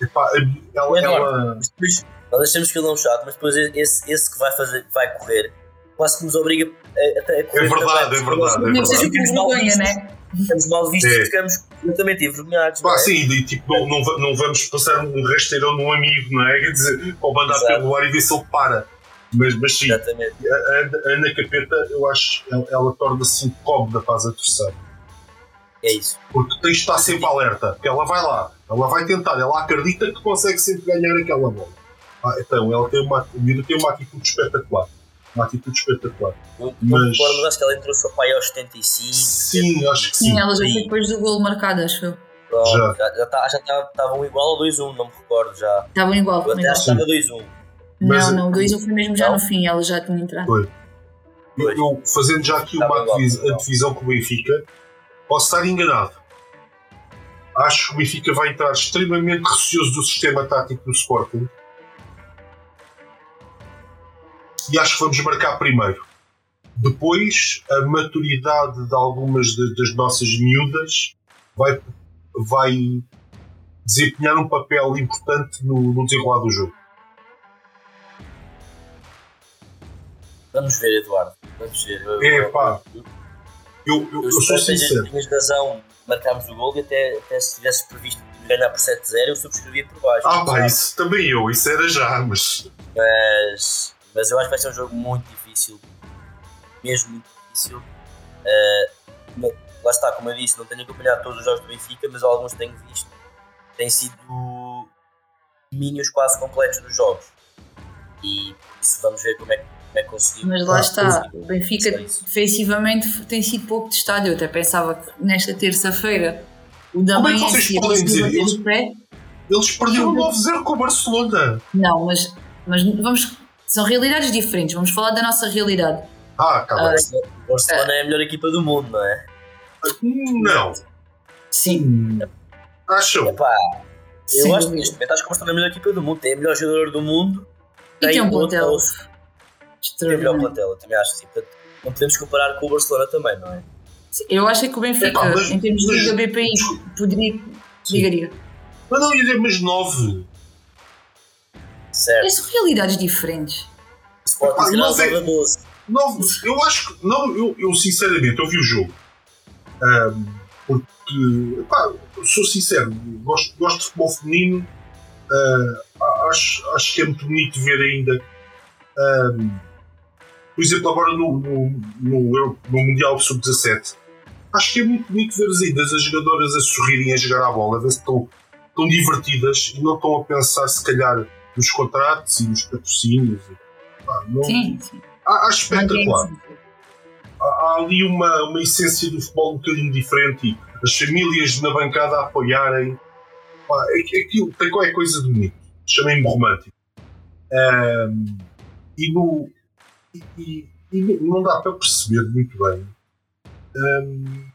A: Ela,
B: Eduardo,
A: ela,
B: Mas depois, nós achamos que ele é um chato, mas depois esse, esse que vai, fazer, vai correr quase que nos obriga a, até a correr.
A: É verdade,
B: também,
A: é verdade, é
C: que seja
B: mal
C: vergonha,
B: vistos,
C: né?
B: Ficamos mal vistos
A: É.
B: e ficamos completamente envergonhados. não
A: Pá,
B: é?
A: sim, e tipo, não, não, não vamos passar um rasteirão num amigo, não é? Quer dizer, ou mandar pelo ar e ver se ele para. Mas, mas sim, a,
B: Exatamente.
A: a- a Ana Capeta, eu acho, ela, ela torna-se incómoda para as adversários.
B: É isso.
A: Porque tens de estar sempre alerta, porque ela vai lá, ela vai tentar, ela acredita que consegue sempre ganhar aquela bola. Ah, então, ela tem uma, a miúda tem uma atitude espetacular. Uma atitude espetacular.
B: Eu
A: Mas-
B: recordo, mas acho que ela entrou só para aí aos 75.
A: Sim, acho que
C: Sim,
A: sim.
C: ela já foi depois do golo marcado, acho eu.
B: Pronto,
A: Já.
B: já já tá- já tá- estavam igual ao 2-1, não me recordo já.
C: Estavam igual.
B: Eu até
C: igual.
B: acho que estava 2-1.
A: Mas-
C: Não, não, o 2 foi mesmo já
B: Não?
C: no fim, ela já tinha entrado.
A: Eu, eu, fazendo já aqui
B: Tá
A: uma
B: bem.
A: a divisão com o Benfica, posso estar enganado. Acho que o Benfica vai entrar extremamente receoso do sistema tático do Sporting. E acho que vamos marcar primeiro. Depois, a maturidade de algumas de- das nossas miúdas vai, vai desempenhar um papel importante no, no desenrolar do jogo.
B: Vamos ver, Eduardo. Vamos ver. Eu,
A: É, pá.
B: eu,
A: Eu, eu,
B: eu,
A: sou sincero.
B: razão. Marcámos o gol e até, até se tivesses previsto ganhar por 7-0, eu subscrevia por baixo.
A: Ah, pá, isso também eu, isso era já, mas.
B: Mas, mas eu acho que vai ser um jogo muito difícil. Mesmo muito difícil. Não- lá está, como eu disse, não tenho acompanhado todos os jogos do Benfica, mas alguns tenho visto. Têm sido domínios quase completos dos jogos. E por isso vamos ver como é, que- é que conseguimos.
C: Mas lá
A: Ah,
C: está, o Benfica
B: É isso.
C: defensivamente tem sido pouco testado. Eu até pensava que nesta terça-feira o
A: Como é que podem dizer
C: o pé.
A: Eles perderam 9-0 com o Barcelona.
C: Não, mas, mas vamos. São realidades diferentes. Vamos falar da nossa realidade.
A: Ah, tá
B: O
A: bem.
B: Barcelona é a melhor equipa do mundo, não é?
A: Não.
C: Sim.
A: Acham?
B: Epá, Eu acho que neste momento acho que estão na melhor equipa do mundo. Tem a melhor jogador do mundo.
C: E tem um plantel.
B: Tem a melhor plantel, eu também acho. Sim. Não podemos comparar com o Barcelona também, não é?
C: Sim, eu acho que o Benfica, é, mas, em termos de Liga BPI, poderia. Diga.
A: Mas não ia dizer, mas 9.
B: Certo.
C: São realidades diferentes.
B: Ah, será 9 é, 12.
A: 9, eu acho que. Não, eu, eu sinceramente, eu vi o jogo. Um, porque, pá, sou sincero, gosto, gosto de futebol feminino. Uh, acho, acho que é muito bonito ver ainda. Um, por exemplo, agora no, no, no, no Mundial Sub-17, acho que é muito bonito ver ainda as jogadoras a sorrirem a jogar a bola, a ver se estão, estão divertidas e não estão a pensar, se calhar, nos contratos e nos patrocínios. Pá, não,
C: sim, sim.
A: Acho espetacular. Há, há ali uma, uma essência do futebol um bocadinho diferente e as famílias na bancada a apoiarem. Pá, é, aquilo tem qualquer coisa de bonito. Chamei-me romântico. Um, e, no, e, e, não dá para perceber muito bem um,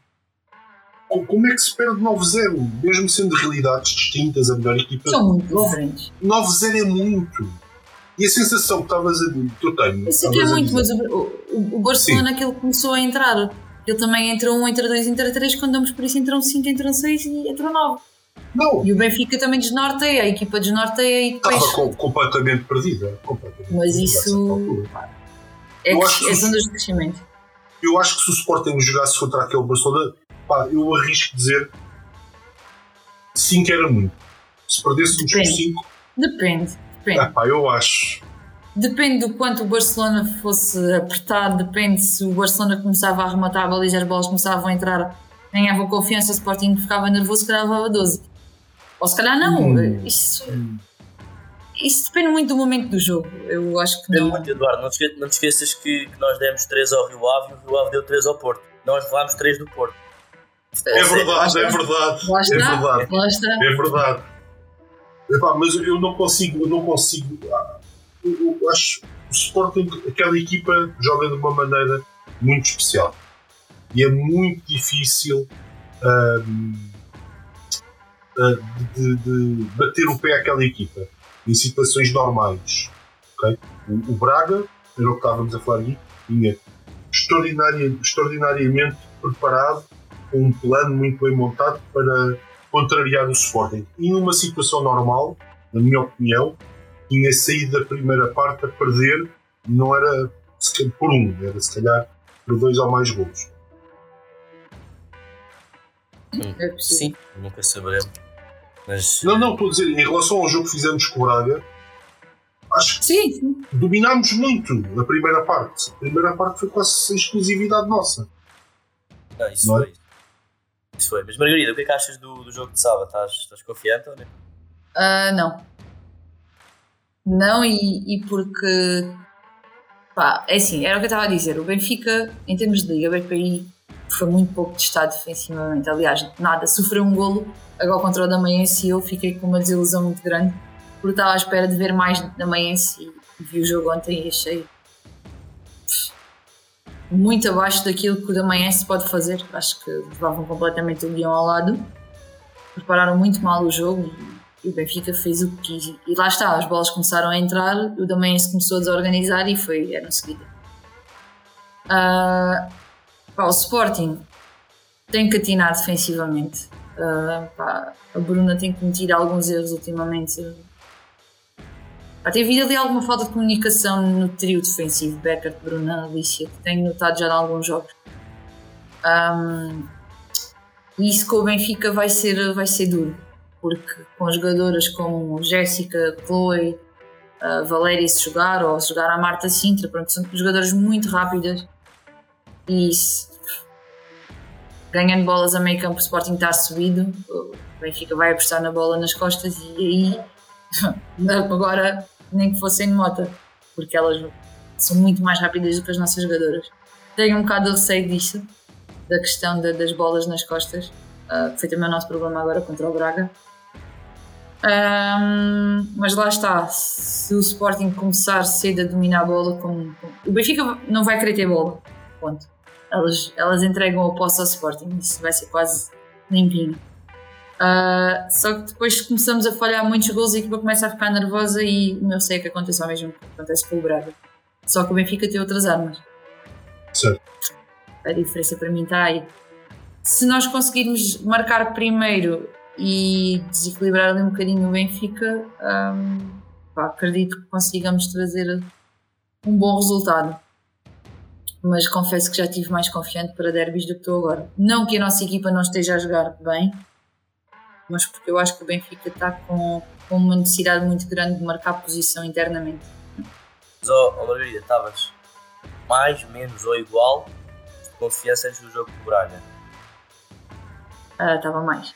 A: como é que se perde 9-0, mesmo sendo realidades distintas, a melhor equipa.
C: São muito diferentes. 9-0
A: é muito. E a sensação que estavas a que eu tenho.
C: Eu sei que é muito, mas o, o, o Barcelona, Sim. aquele começou a entrar. Ele também entrou 1, entra 2, entra 3, quando damos por isso entram 5, entram 6 e entrou 9.
A: Não.
C: E o Benfica também desnorteia, a equipa desnorteia e depois.
A: Estava com, completamente perdida. Completamente
C: mas isso. É, que, é zona de crescimento.
A: Eu acho que se o Sporting jogasse contra aquele Barcelona, pá, eu arrisco dizer 5 era muito. Se perdêssemos por 5.
C: Depende. Depende.
A: Ah, pá, eu acho.
C: Depende do quanto o Barcelona fosse apertado, depende se o Barcelona começava a arrematar a baliza, as bolas começavam a entrar, ganhava confiança, o Sporting ficava nervoso, se calhar levava 12. Ou se calhar não. Hum. Isso, isso depende muito do momento do jogo. Eu acho que
B: não. Muito, Eduardo, não te, não te esqueças que, que, nós demos 3 ao Rio Ave e o Rio Ave deu 3 ao Porto. Nós levámos 3 do Porto.
A: É verdade, é verdade.
C: Lá está,
A: é verdade.
C: Lá está.
A: É verdade. Epá, mas eu não consigo, eu não consigo. Eu, eu acho que o Sporting, aquela equipa, joga de uma maneira muito especial. E é muito difícil. Um, ah, de, de, bater o pé àquela equipa em situações normais. Okay? O, o, Braga, era o que estávamos a falar aqui, tinha extraordinaria, extraordinariamente preparado, com um plano muito bem montado para contrariar o Sporting. E numa situação normal, na minha opinião, tinha saído da primeira parte a perder, não era por um, era se calhar por dois ou mais gols.
B: É Sim, nunca saberemos. Mas...
A: Não, não, estou a dizer, em relação ao jogo que fizemos com o Braga, acho que
C: sim, sim.
A: dominámos muito na primeira parte. A primeira parte foi quase exclusividade nossa.
B: Não, isso não é? foi. Isso foi. Mas Margarida, o que é que achas do, do jogo de sábado? Estás, estás confiante ou não?
C: Uh, não. Não, e, e porque. Pá, é assim, era o que eu estava a dizer. O Benfica, em termos de Liga BPI, foi muito pouco testado defensivamente. Aliás, nada, sofreu um golo agora contra o Damaense e eu fiquei com uma desilusão muito grande porque estava à espera de ver mais Damaense e vi o jogo ontem e achei muito abaixo daquilo que o Damaense pode fazer. Acho que levavam completamente o guião ao lado, prepararam muito mal o jogo e o Benfica fez o que quis. E lá está, as bolas começaram a entrar, o Damaense começou a desorganizar e foi, era seguida. Uh, Pá, o Sporting tem que atinar defensivamente. Uh, pá, a Bruna tem cometido alguns erros ultimamente. Pá, tem havido ali alguma falta de comunicação no trio defensivo, Becker, Bruna, Alicia, que tenho notado já em alguns jogos. Um, e isso com o Benfica vai ser, vai ser duro, porque com jogadoras como Jéssica, Chloe, uh, Valéria se jogar, ou se jogar a Marta Sintra, pronto, são jogadoras muito rápidas e ganhando bolas a meio campo, o Sporting está subido, o Benfica vai apostar na bola nas costas e aí agora nem que fossem de moto, porque elas são muito mais rápidas do que as nossas jogadoras. Tenho um bocado de receio disso, da questão de, das bolas nas costas, uh, que foi também o nosso problema agora contra o Braga. Um, mas lá está, se o Sporting começar cedo a dominar a bola, como, como, o Benfica não vai querer ter bola, ponto elas, elas entregam o posse ao Sporting, isso vai ser quase limpinho. Uh, só que depois começamos a falhar muitos gols e a equipa começa a ficar nervosa e o meu sei que acontece ao mesmo que acontece com o Braga. Só que o Benfica tem outras armas.
A: Certo.
C: A diferença para mim está aí. Se nós conseguirmos marcar primeiro e desequilibrar ali um bocadinho o Benfica, um, pá, acredito que consigamos trazer um bom resultado. Mas confesso que já estive mais confiante para derbys do que estou agora. Não que a nossa equipa não esteja a jogar bem, mas porque eu acho que o Benfica está com, com uma necessidade muito grande de marcar posição internamente.
B: Mas, oh, oh Margarida, estavas mais, menos ou igual de confiança antes do jogo com o Braga?
C: Ah, estava mais.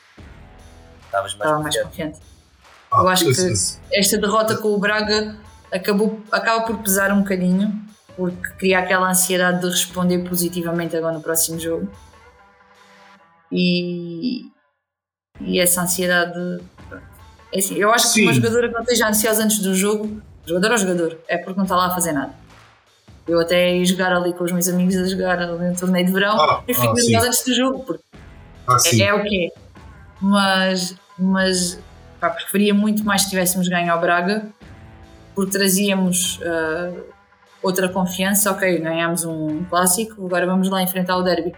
B: Estavas mais
C: Estava mais confiante. Ah, eu acho que esta derrota com o Braga acabou, acaba por pesar um bocadinho, porque cria aquela ansiedade de responder positivamente agora no próximo jogo. E, e essa ansiedade. É assim, eu acho Sim. que uma jogadora que não esteja ansiosa antes do jogo, jogador ou jogador, é porque não está lá a fazer nada. Eu até ia jogar ali com os meus amigos a jogar ali no torneio de verão ah, e fico ah, nervosa antes do jogo, porque ah, é, é, o que é. Mas, mas pá, preferia muito mais se tivéssemos ganho ao Braga, porque trazíamos uh, outra confiança. Ok, ganhámos um clássico, agora vamos lá enfrentar o derby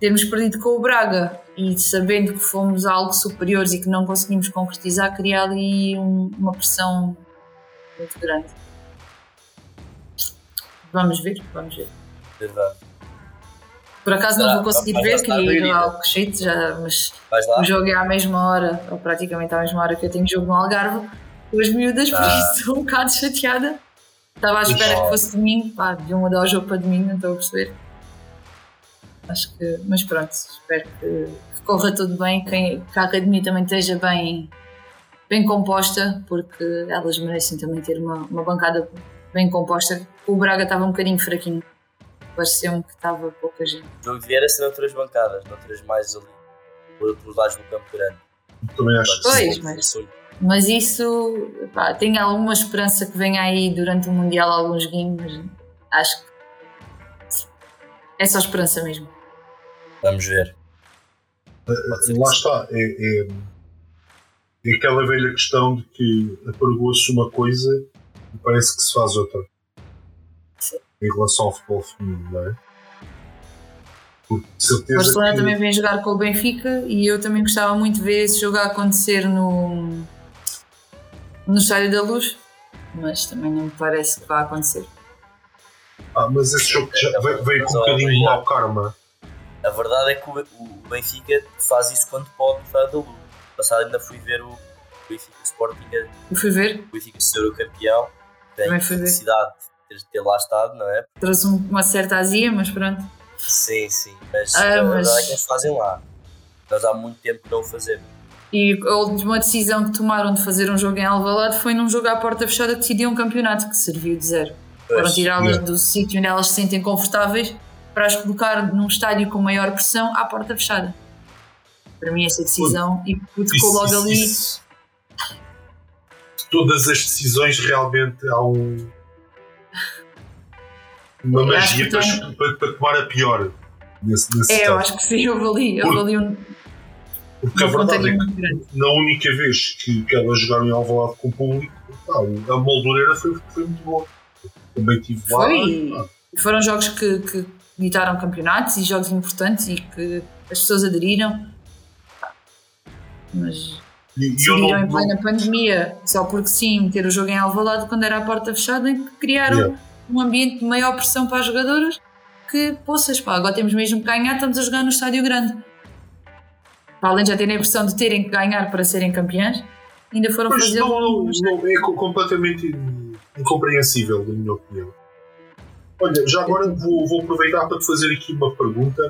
C: termos perdido com o Braga e sabendo que fomos algo superiores e que não conseguimos concretizar, cria ali um, uma pressão muito grande. Vamos ver, vamos ver.
B: Verdade.
C: Por acaso não vou conseguir ver, queria ir ao Cochete, já, mas o jogo é à mesma hora, ou praticamente à mesma hora que eu tenho jogo no Algarve, com as miúdas, por isso estou um bocado chateada. Estava à espera que fosse domingo, pá, de um mudar o jogo para domingo, não estou a perceber. Acho que, mas pronto, espero que, que corra tudo bem, que, que a academia também esteja bem, bem composta, porque elas merecem também ter uma, uma bancada bem composta. O Braga estava um bocadinho fraquinho, pareceu-me que estava pouca gente.
B: O jogo devia ser noutras bancadas, noutras mais ali, pelos lados do campo grande.
A: Também acho
C: que pois, mas, mas isso pá, tenho alguma esperança que venha aí durante o Mundial alguns games, mas acho que é só esperança mesmo.
B: Vamos ver.
A: Lá está. É, é, é, aquela velha questão de que apregou-se uma coisa e parece que se faz outra. Sim. Em relação ao futebol feminino, não é?
C: Porque. O Barcelona que... também vem jogar com o Benfica e eu também gostava muito de ver esse jogo a acontecer no, no Estádio da Luz, mas também não me parece que vá acontecer.
A: Ah, mas esse jogo já veio, veio com um bocadinho de mau karma.
B: A verdade é que o, Benfica faz isso quando pode estar da luz. Passado ainda fui ver o Benfica Sporting.
C: Eu fui ver.
B: O Benfica ser o campeão. Tem a felicidade de ter lá estado, não é?
C: Trouxe uma certa azia, mas pronto.
B: Sim, sim. Mas ah, a mas... verdade é que eles fazem lá. Nós há muito tempo não o fazemos.
C: E a última decisão que tomaram de fazer um jogo em Alvalade foi num jogo à porta fechada que decidiu um campeonato que serviu de zero. Foram tirá-las do sítio onde elas se sentem confortáveis para as colocar num estádio com maior pressão à porta fechada. Para mim, essa decisão e ficou logo isso, ali. Isso.
A: Todas as decisões realmente há um. Uma magia para, tem... para, tomar a pior nesse, nesse
C: É, eu acho que sim, eu ali, eu ali um.
A: Porque a verdade é que na única vez que, que elas jogaram em Alvalade com o público, a moldureira foi, foi muito boa. Também tive lá.
C: Foi. Ah. Foram jogos que, que ditaram campeonatos e jogos importantes e que as pessoas aderiram. Mas e, decidiram em plena pandemia, só porque sim, meter o jogo em Alvalade quando era a porta fechada, em que criaram yeah. um ambiente de maior pressão para as jogadoras que, poças, pá, agora temos mesmo que ganhar, estamos a jogar no estádio grande. Para além de já terem a pressão de terem que ganhar para serem campeãs, ainda foram fazer.
A: Não, não, não, é completamente incompreensível, na minha opinião. Olha, já agora vou, vou aproveitar para te fazer aqui uma pergunta,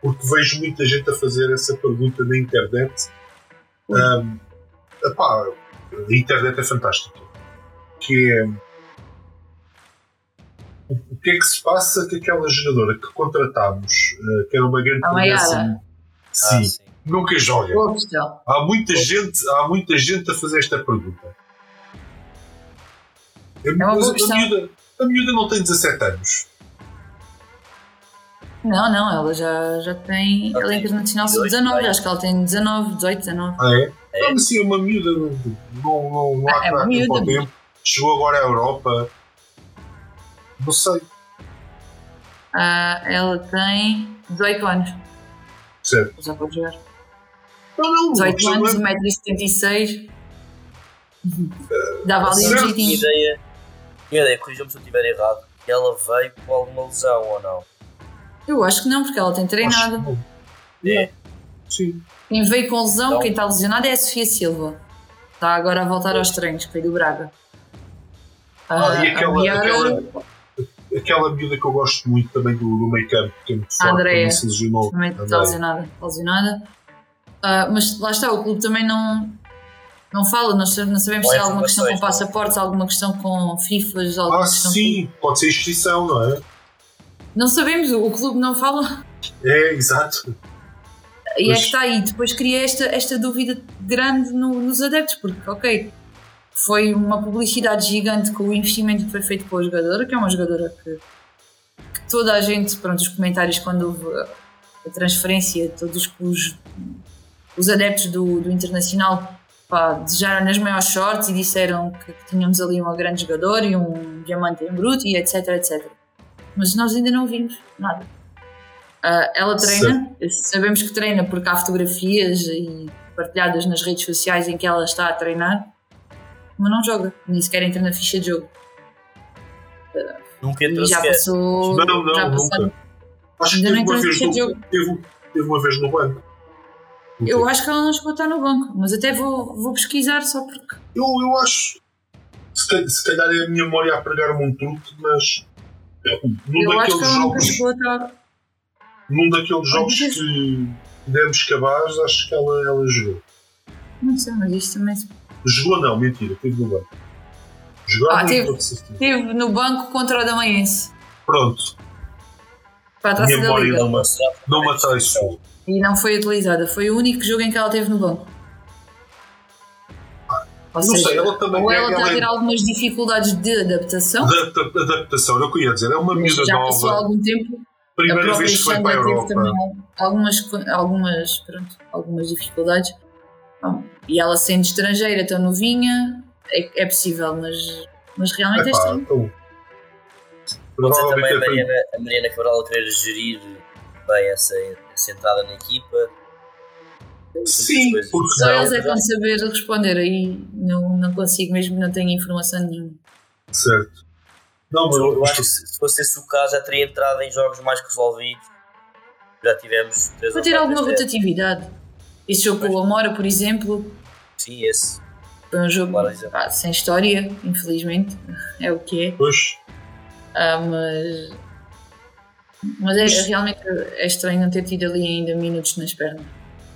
A: porque vejo muita gente a fazer essa pergunta na internet. Um, epá, a internet é fantástica. Que é o que é que se passa com aquela jogadora que contratámos, uh, que era uma grande promessa? Sim, ah, sim, nunca joga. Há muita, gente, há muita gente a fazer esta pergunta. É, é uma boa a, miúda, a miúda não tem 17 anos.
C: Não, não, ela já, já tem.
B: Ela
C: Ela é internacional
B: 18,
C: sub-19,
B: vai.
C: acho que ela tem 19, 18, 19.
A: Ah, é?
B: É.
A: Não, mas sim, é uma miúda. Não, não, não há
C: Ah, é uma miúda.
A: tempo. Chegou agora à Europa. Não sei.
C: Ah, ela tem 18 anos,
A: Certo.
C: já pode jogar.
A: Não, não.
C: 18
A: questão
C: anos,
A: não é-
C: 1,76m. Dava ali um jeitinho.
B: ideia, minha ideia, corrijam-me se eu estiver errado, que ela veio com alguma lesão ou não?
C: Eu acho que não, porque ela tem treinado.
A: Que não.
B: É.
A: Sim.
C: Quem veio com lesão,
B: Então-
C: quem está lesionado é a Sofia Silva. Está agora a voltar aos treinos, que veio do Braga.
A: Ah, e
C: a
A: aquela,
C: Biara-
A: aquela, aquela miúda que eu gosto muito também do, do make-up, que é muito forte,
C: Andrea.
A: também se lesionou.
C: também está lesionada. Está lesionada. Ah, mas lá está, o clube também não, não fala, nós não sabemos se há alguma questão com
B: informações,
C: passaportes, alguma questão com FIFAs, alguma
A: Ah,
C: questão
A: sim, pode ser inscrição, não é?
C: com... Não sabemos, o clube não fala.
A: É, exato.
C: E é que está aí. Depois cria esta, esta dúvida grande no- nos adeptos, porque, ok, foi uma publicidade gigante com o investimento que foi feito pela jogadora, que é uma jogadora que, que toda a gente, pronto, os comentários quando houve a, a transferência, todos os, os adeptos do, do Internacional pá, desejaram nas maiores sortes e disseram que, que tínhamos ali uma grande jogadora e um diamante em bruto e etc, etc. Mas nós ainda não vimos nada. Ah, ela treina, sabemos que treina porque há fotografias e partilhadas nas redes sociais em que ela está a treinar, mas não joga, nem sequer entra na ficha de jogo.
B: Nunca
C: E
B: entrou
C: já
B: sequer.
C: passou.
A: Não, não,
C: já
A: nunca. Acho que
C: Ainda
A: teve
C: não
A: uma,
C: entrou
A: vez
C: no
A: no,
C: jogo.
A: teve, teve uma vez no banco.
C: Eu acho que ela não chegou a estar no banco, mas até vou, vou pesquisar só porque.
A: Eu, eu acho. Se calhar, se calhar é a minha memória a pregar-me um truque, mas. Num
C: Eu acho que
A: daqueles
C: ela nunca
A: jogos,
C: chegou a estar.
A: num daqueles jogos que demos cabaz, acho que ela, ela jogou.
C: Não sei, mas isto também se.
A: Jogou não, mentira, teve no banco. Jogava
C: Ah, teve.
A: jogou.
C: Esteve no banco contra o Damaense
A: Pronto,
C: para a taça da
A: Memória
C: Liga
A: não-
B: é
A: matar isso.
C: E não foi utilizada. Foi o único jogo em que ela esteve no banco. Ou
A: Não
C: seja,
A: sei, ela também
C: ou
A: é-
C: ela está a
A: é-
C: ter algumas dificuldades de adaptação,
A: Adapta- adaptação, era o que eu ia dizer. É uma miúda
C: já passou
A: nova,
C: algum tempo. a
A: primeira
C: própria
A: vez que foi para a
C: teve
A: Europa.
C: também algumas, algumas, pronto, algumas dificuldades. Bom, e ela sendo estrangeira, tão novinha, é, é possível, mas, mas realmente é
A: Epá,
C: estranho.
A: então,
B: Pode ser também
A: é
B: Mariana, a Mariana Cabral a querer gerir bem essa, essa entrada na equipa.
A: Sim, porque
C: Só eles é que vão saber responder, aí não, não consigo mesmo, não tenho informação nenhuma.
A: certo. Não, mas
B: Eu, eu acho que se se fosse esse o caso, já teria entrado em jogos mais resolvidos. Já tivemos três
C: Para ter alguma rotatividade. Esse jogo com o Amora, por exemplo.
B: Sim, esse.
C: foi um jogo pá, sem história, infelizmente, é o que é.
A: Depois,
C: Ah, mas mas é, realmente é estranho não ter tido ali ainda minutos nas pernas.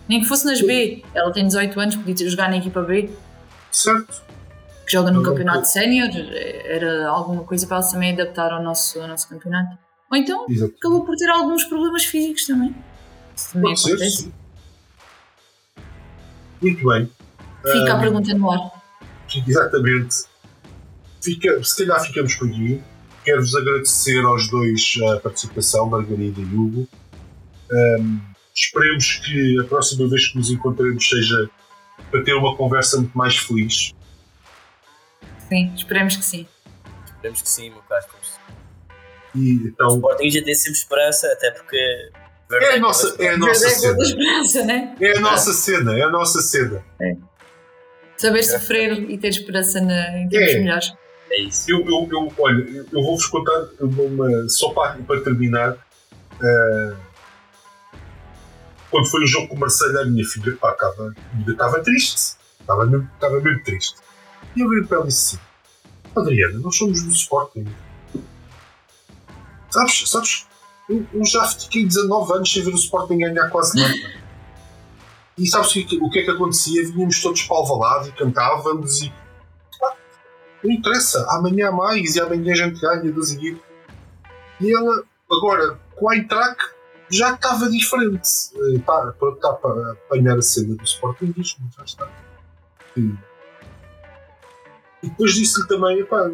C: Nem que fosse nas B. Ela tem 18 anos, podia jogar na equipa B,
A: certo.
C: que joga no
A: Não,
C: campeonato sénior. Era alguma coisa para ela também adaptar ao nosso, ao nosso campeonato. Ou então
A: Exato.
C: acabou por ter alguns problemas físicos também. Isso também
A: Pode ser,
C: acontece.
A: sim. Muito bem.
C: Fica a
A: Ah,
C: pergunta no ar.
A: Exatamente. Fica, se calhar ficamos por aqui. Quero-vos agradecer aos dois a participação, Margarida e Hugo. Ahm, esperemos que a próxima vez que nos encontremos seja para ter uma conversa muito mais feliz.
C: Sim, esperemos que sim.
B: Esperemos que sim, meu caro.
A: E
B: O
A: então,
B: Sporting já tem sempre esperança, até porque.
A: é a nossa, é a nossa
C: é
A: cena.
C: né?
A: É a nossa cena, é a nossa cena.
C: Saber sofrer e ter esperança na, em tempos
A: É.
C: melhores.
B: É isso.
A: Eu, eu, eu, olha, eu eu vou-vos contar uma, só para, para terminar. eh, quando foi o jogo com o Marcelo, a minha filha pá, estava, estava triste. Estava mesmo, estava mesmo triste. E eu virei para ela e disse assim: Adriana, nós somos do Sporting. Sabes, sabes, eu, eu já fiquei 19 anos sem ver o Sporting ganhar quase nada. E sabes o que, o que é que acontecia? Vinhamos todos para o Alvalade e cantávamos e não interessa, amanhã há mais e amanhã a gente ganha do seguir. E ela, agora, com a Eintracht, já estava diferente. Está tá para apanhar a cena do Sporting, já está. E, e depois disse-lhe também, epá,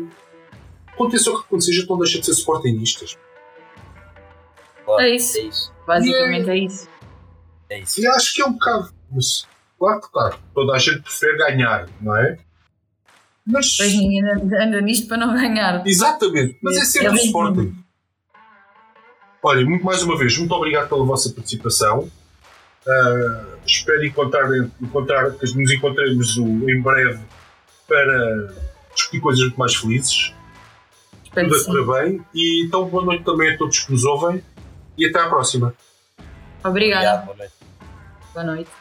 A: aconteça o que acontecer, já não deixa de ser Sportingistas.
B: Claro,
C: É isso.
B: É isso.
C: Basicamente é isso.
B: É isso.
A: E acho que é um bocado. Mas, claro que tá. Toda a gente prefere ganhar, não é? Mas.
C: Ninguém anda, anda nisto para não ganhar.
A: Exatamente. Mas é sempre
C: É
A: o. Sporting. Olha, muito mais uma vez, muito obrigado pela vossa participação. Ah, espero encontrar, encontrar, que nos encontremos o- em breve para discutir coisas muito mais felizes.
C: Espero
A: Tudo
C: que
A: a correr bem. E então, boa noite também a todos que nos ouvem. E até à próxima.
C: Obrigada.
B: Obrigado, boa noite.
C: Boa noite.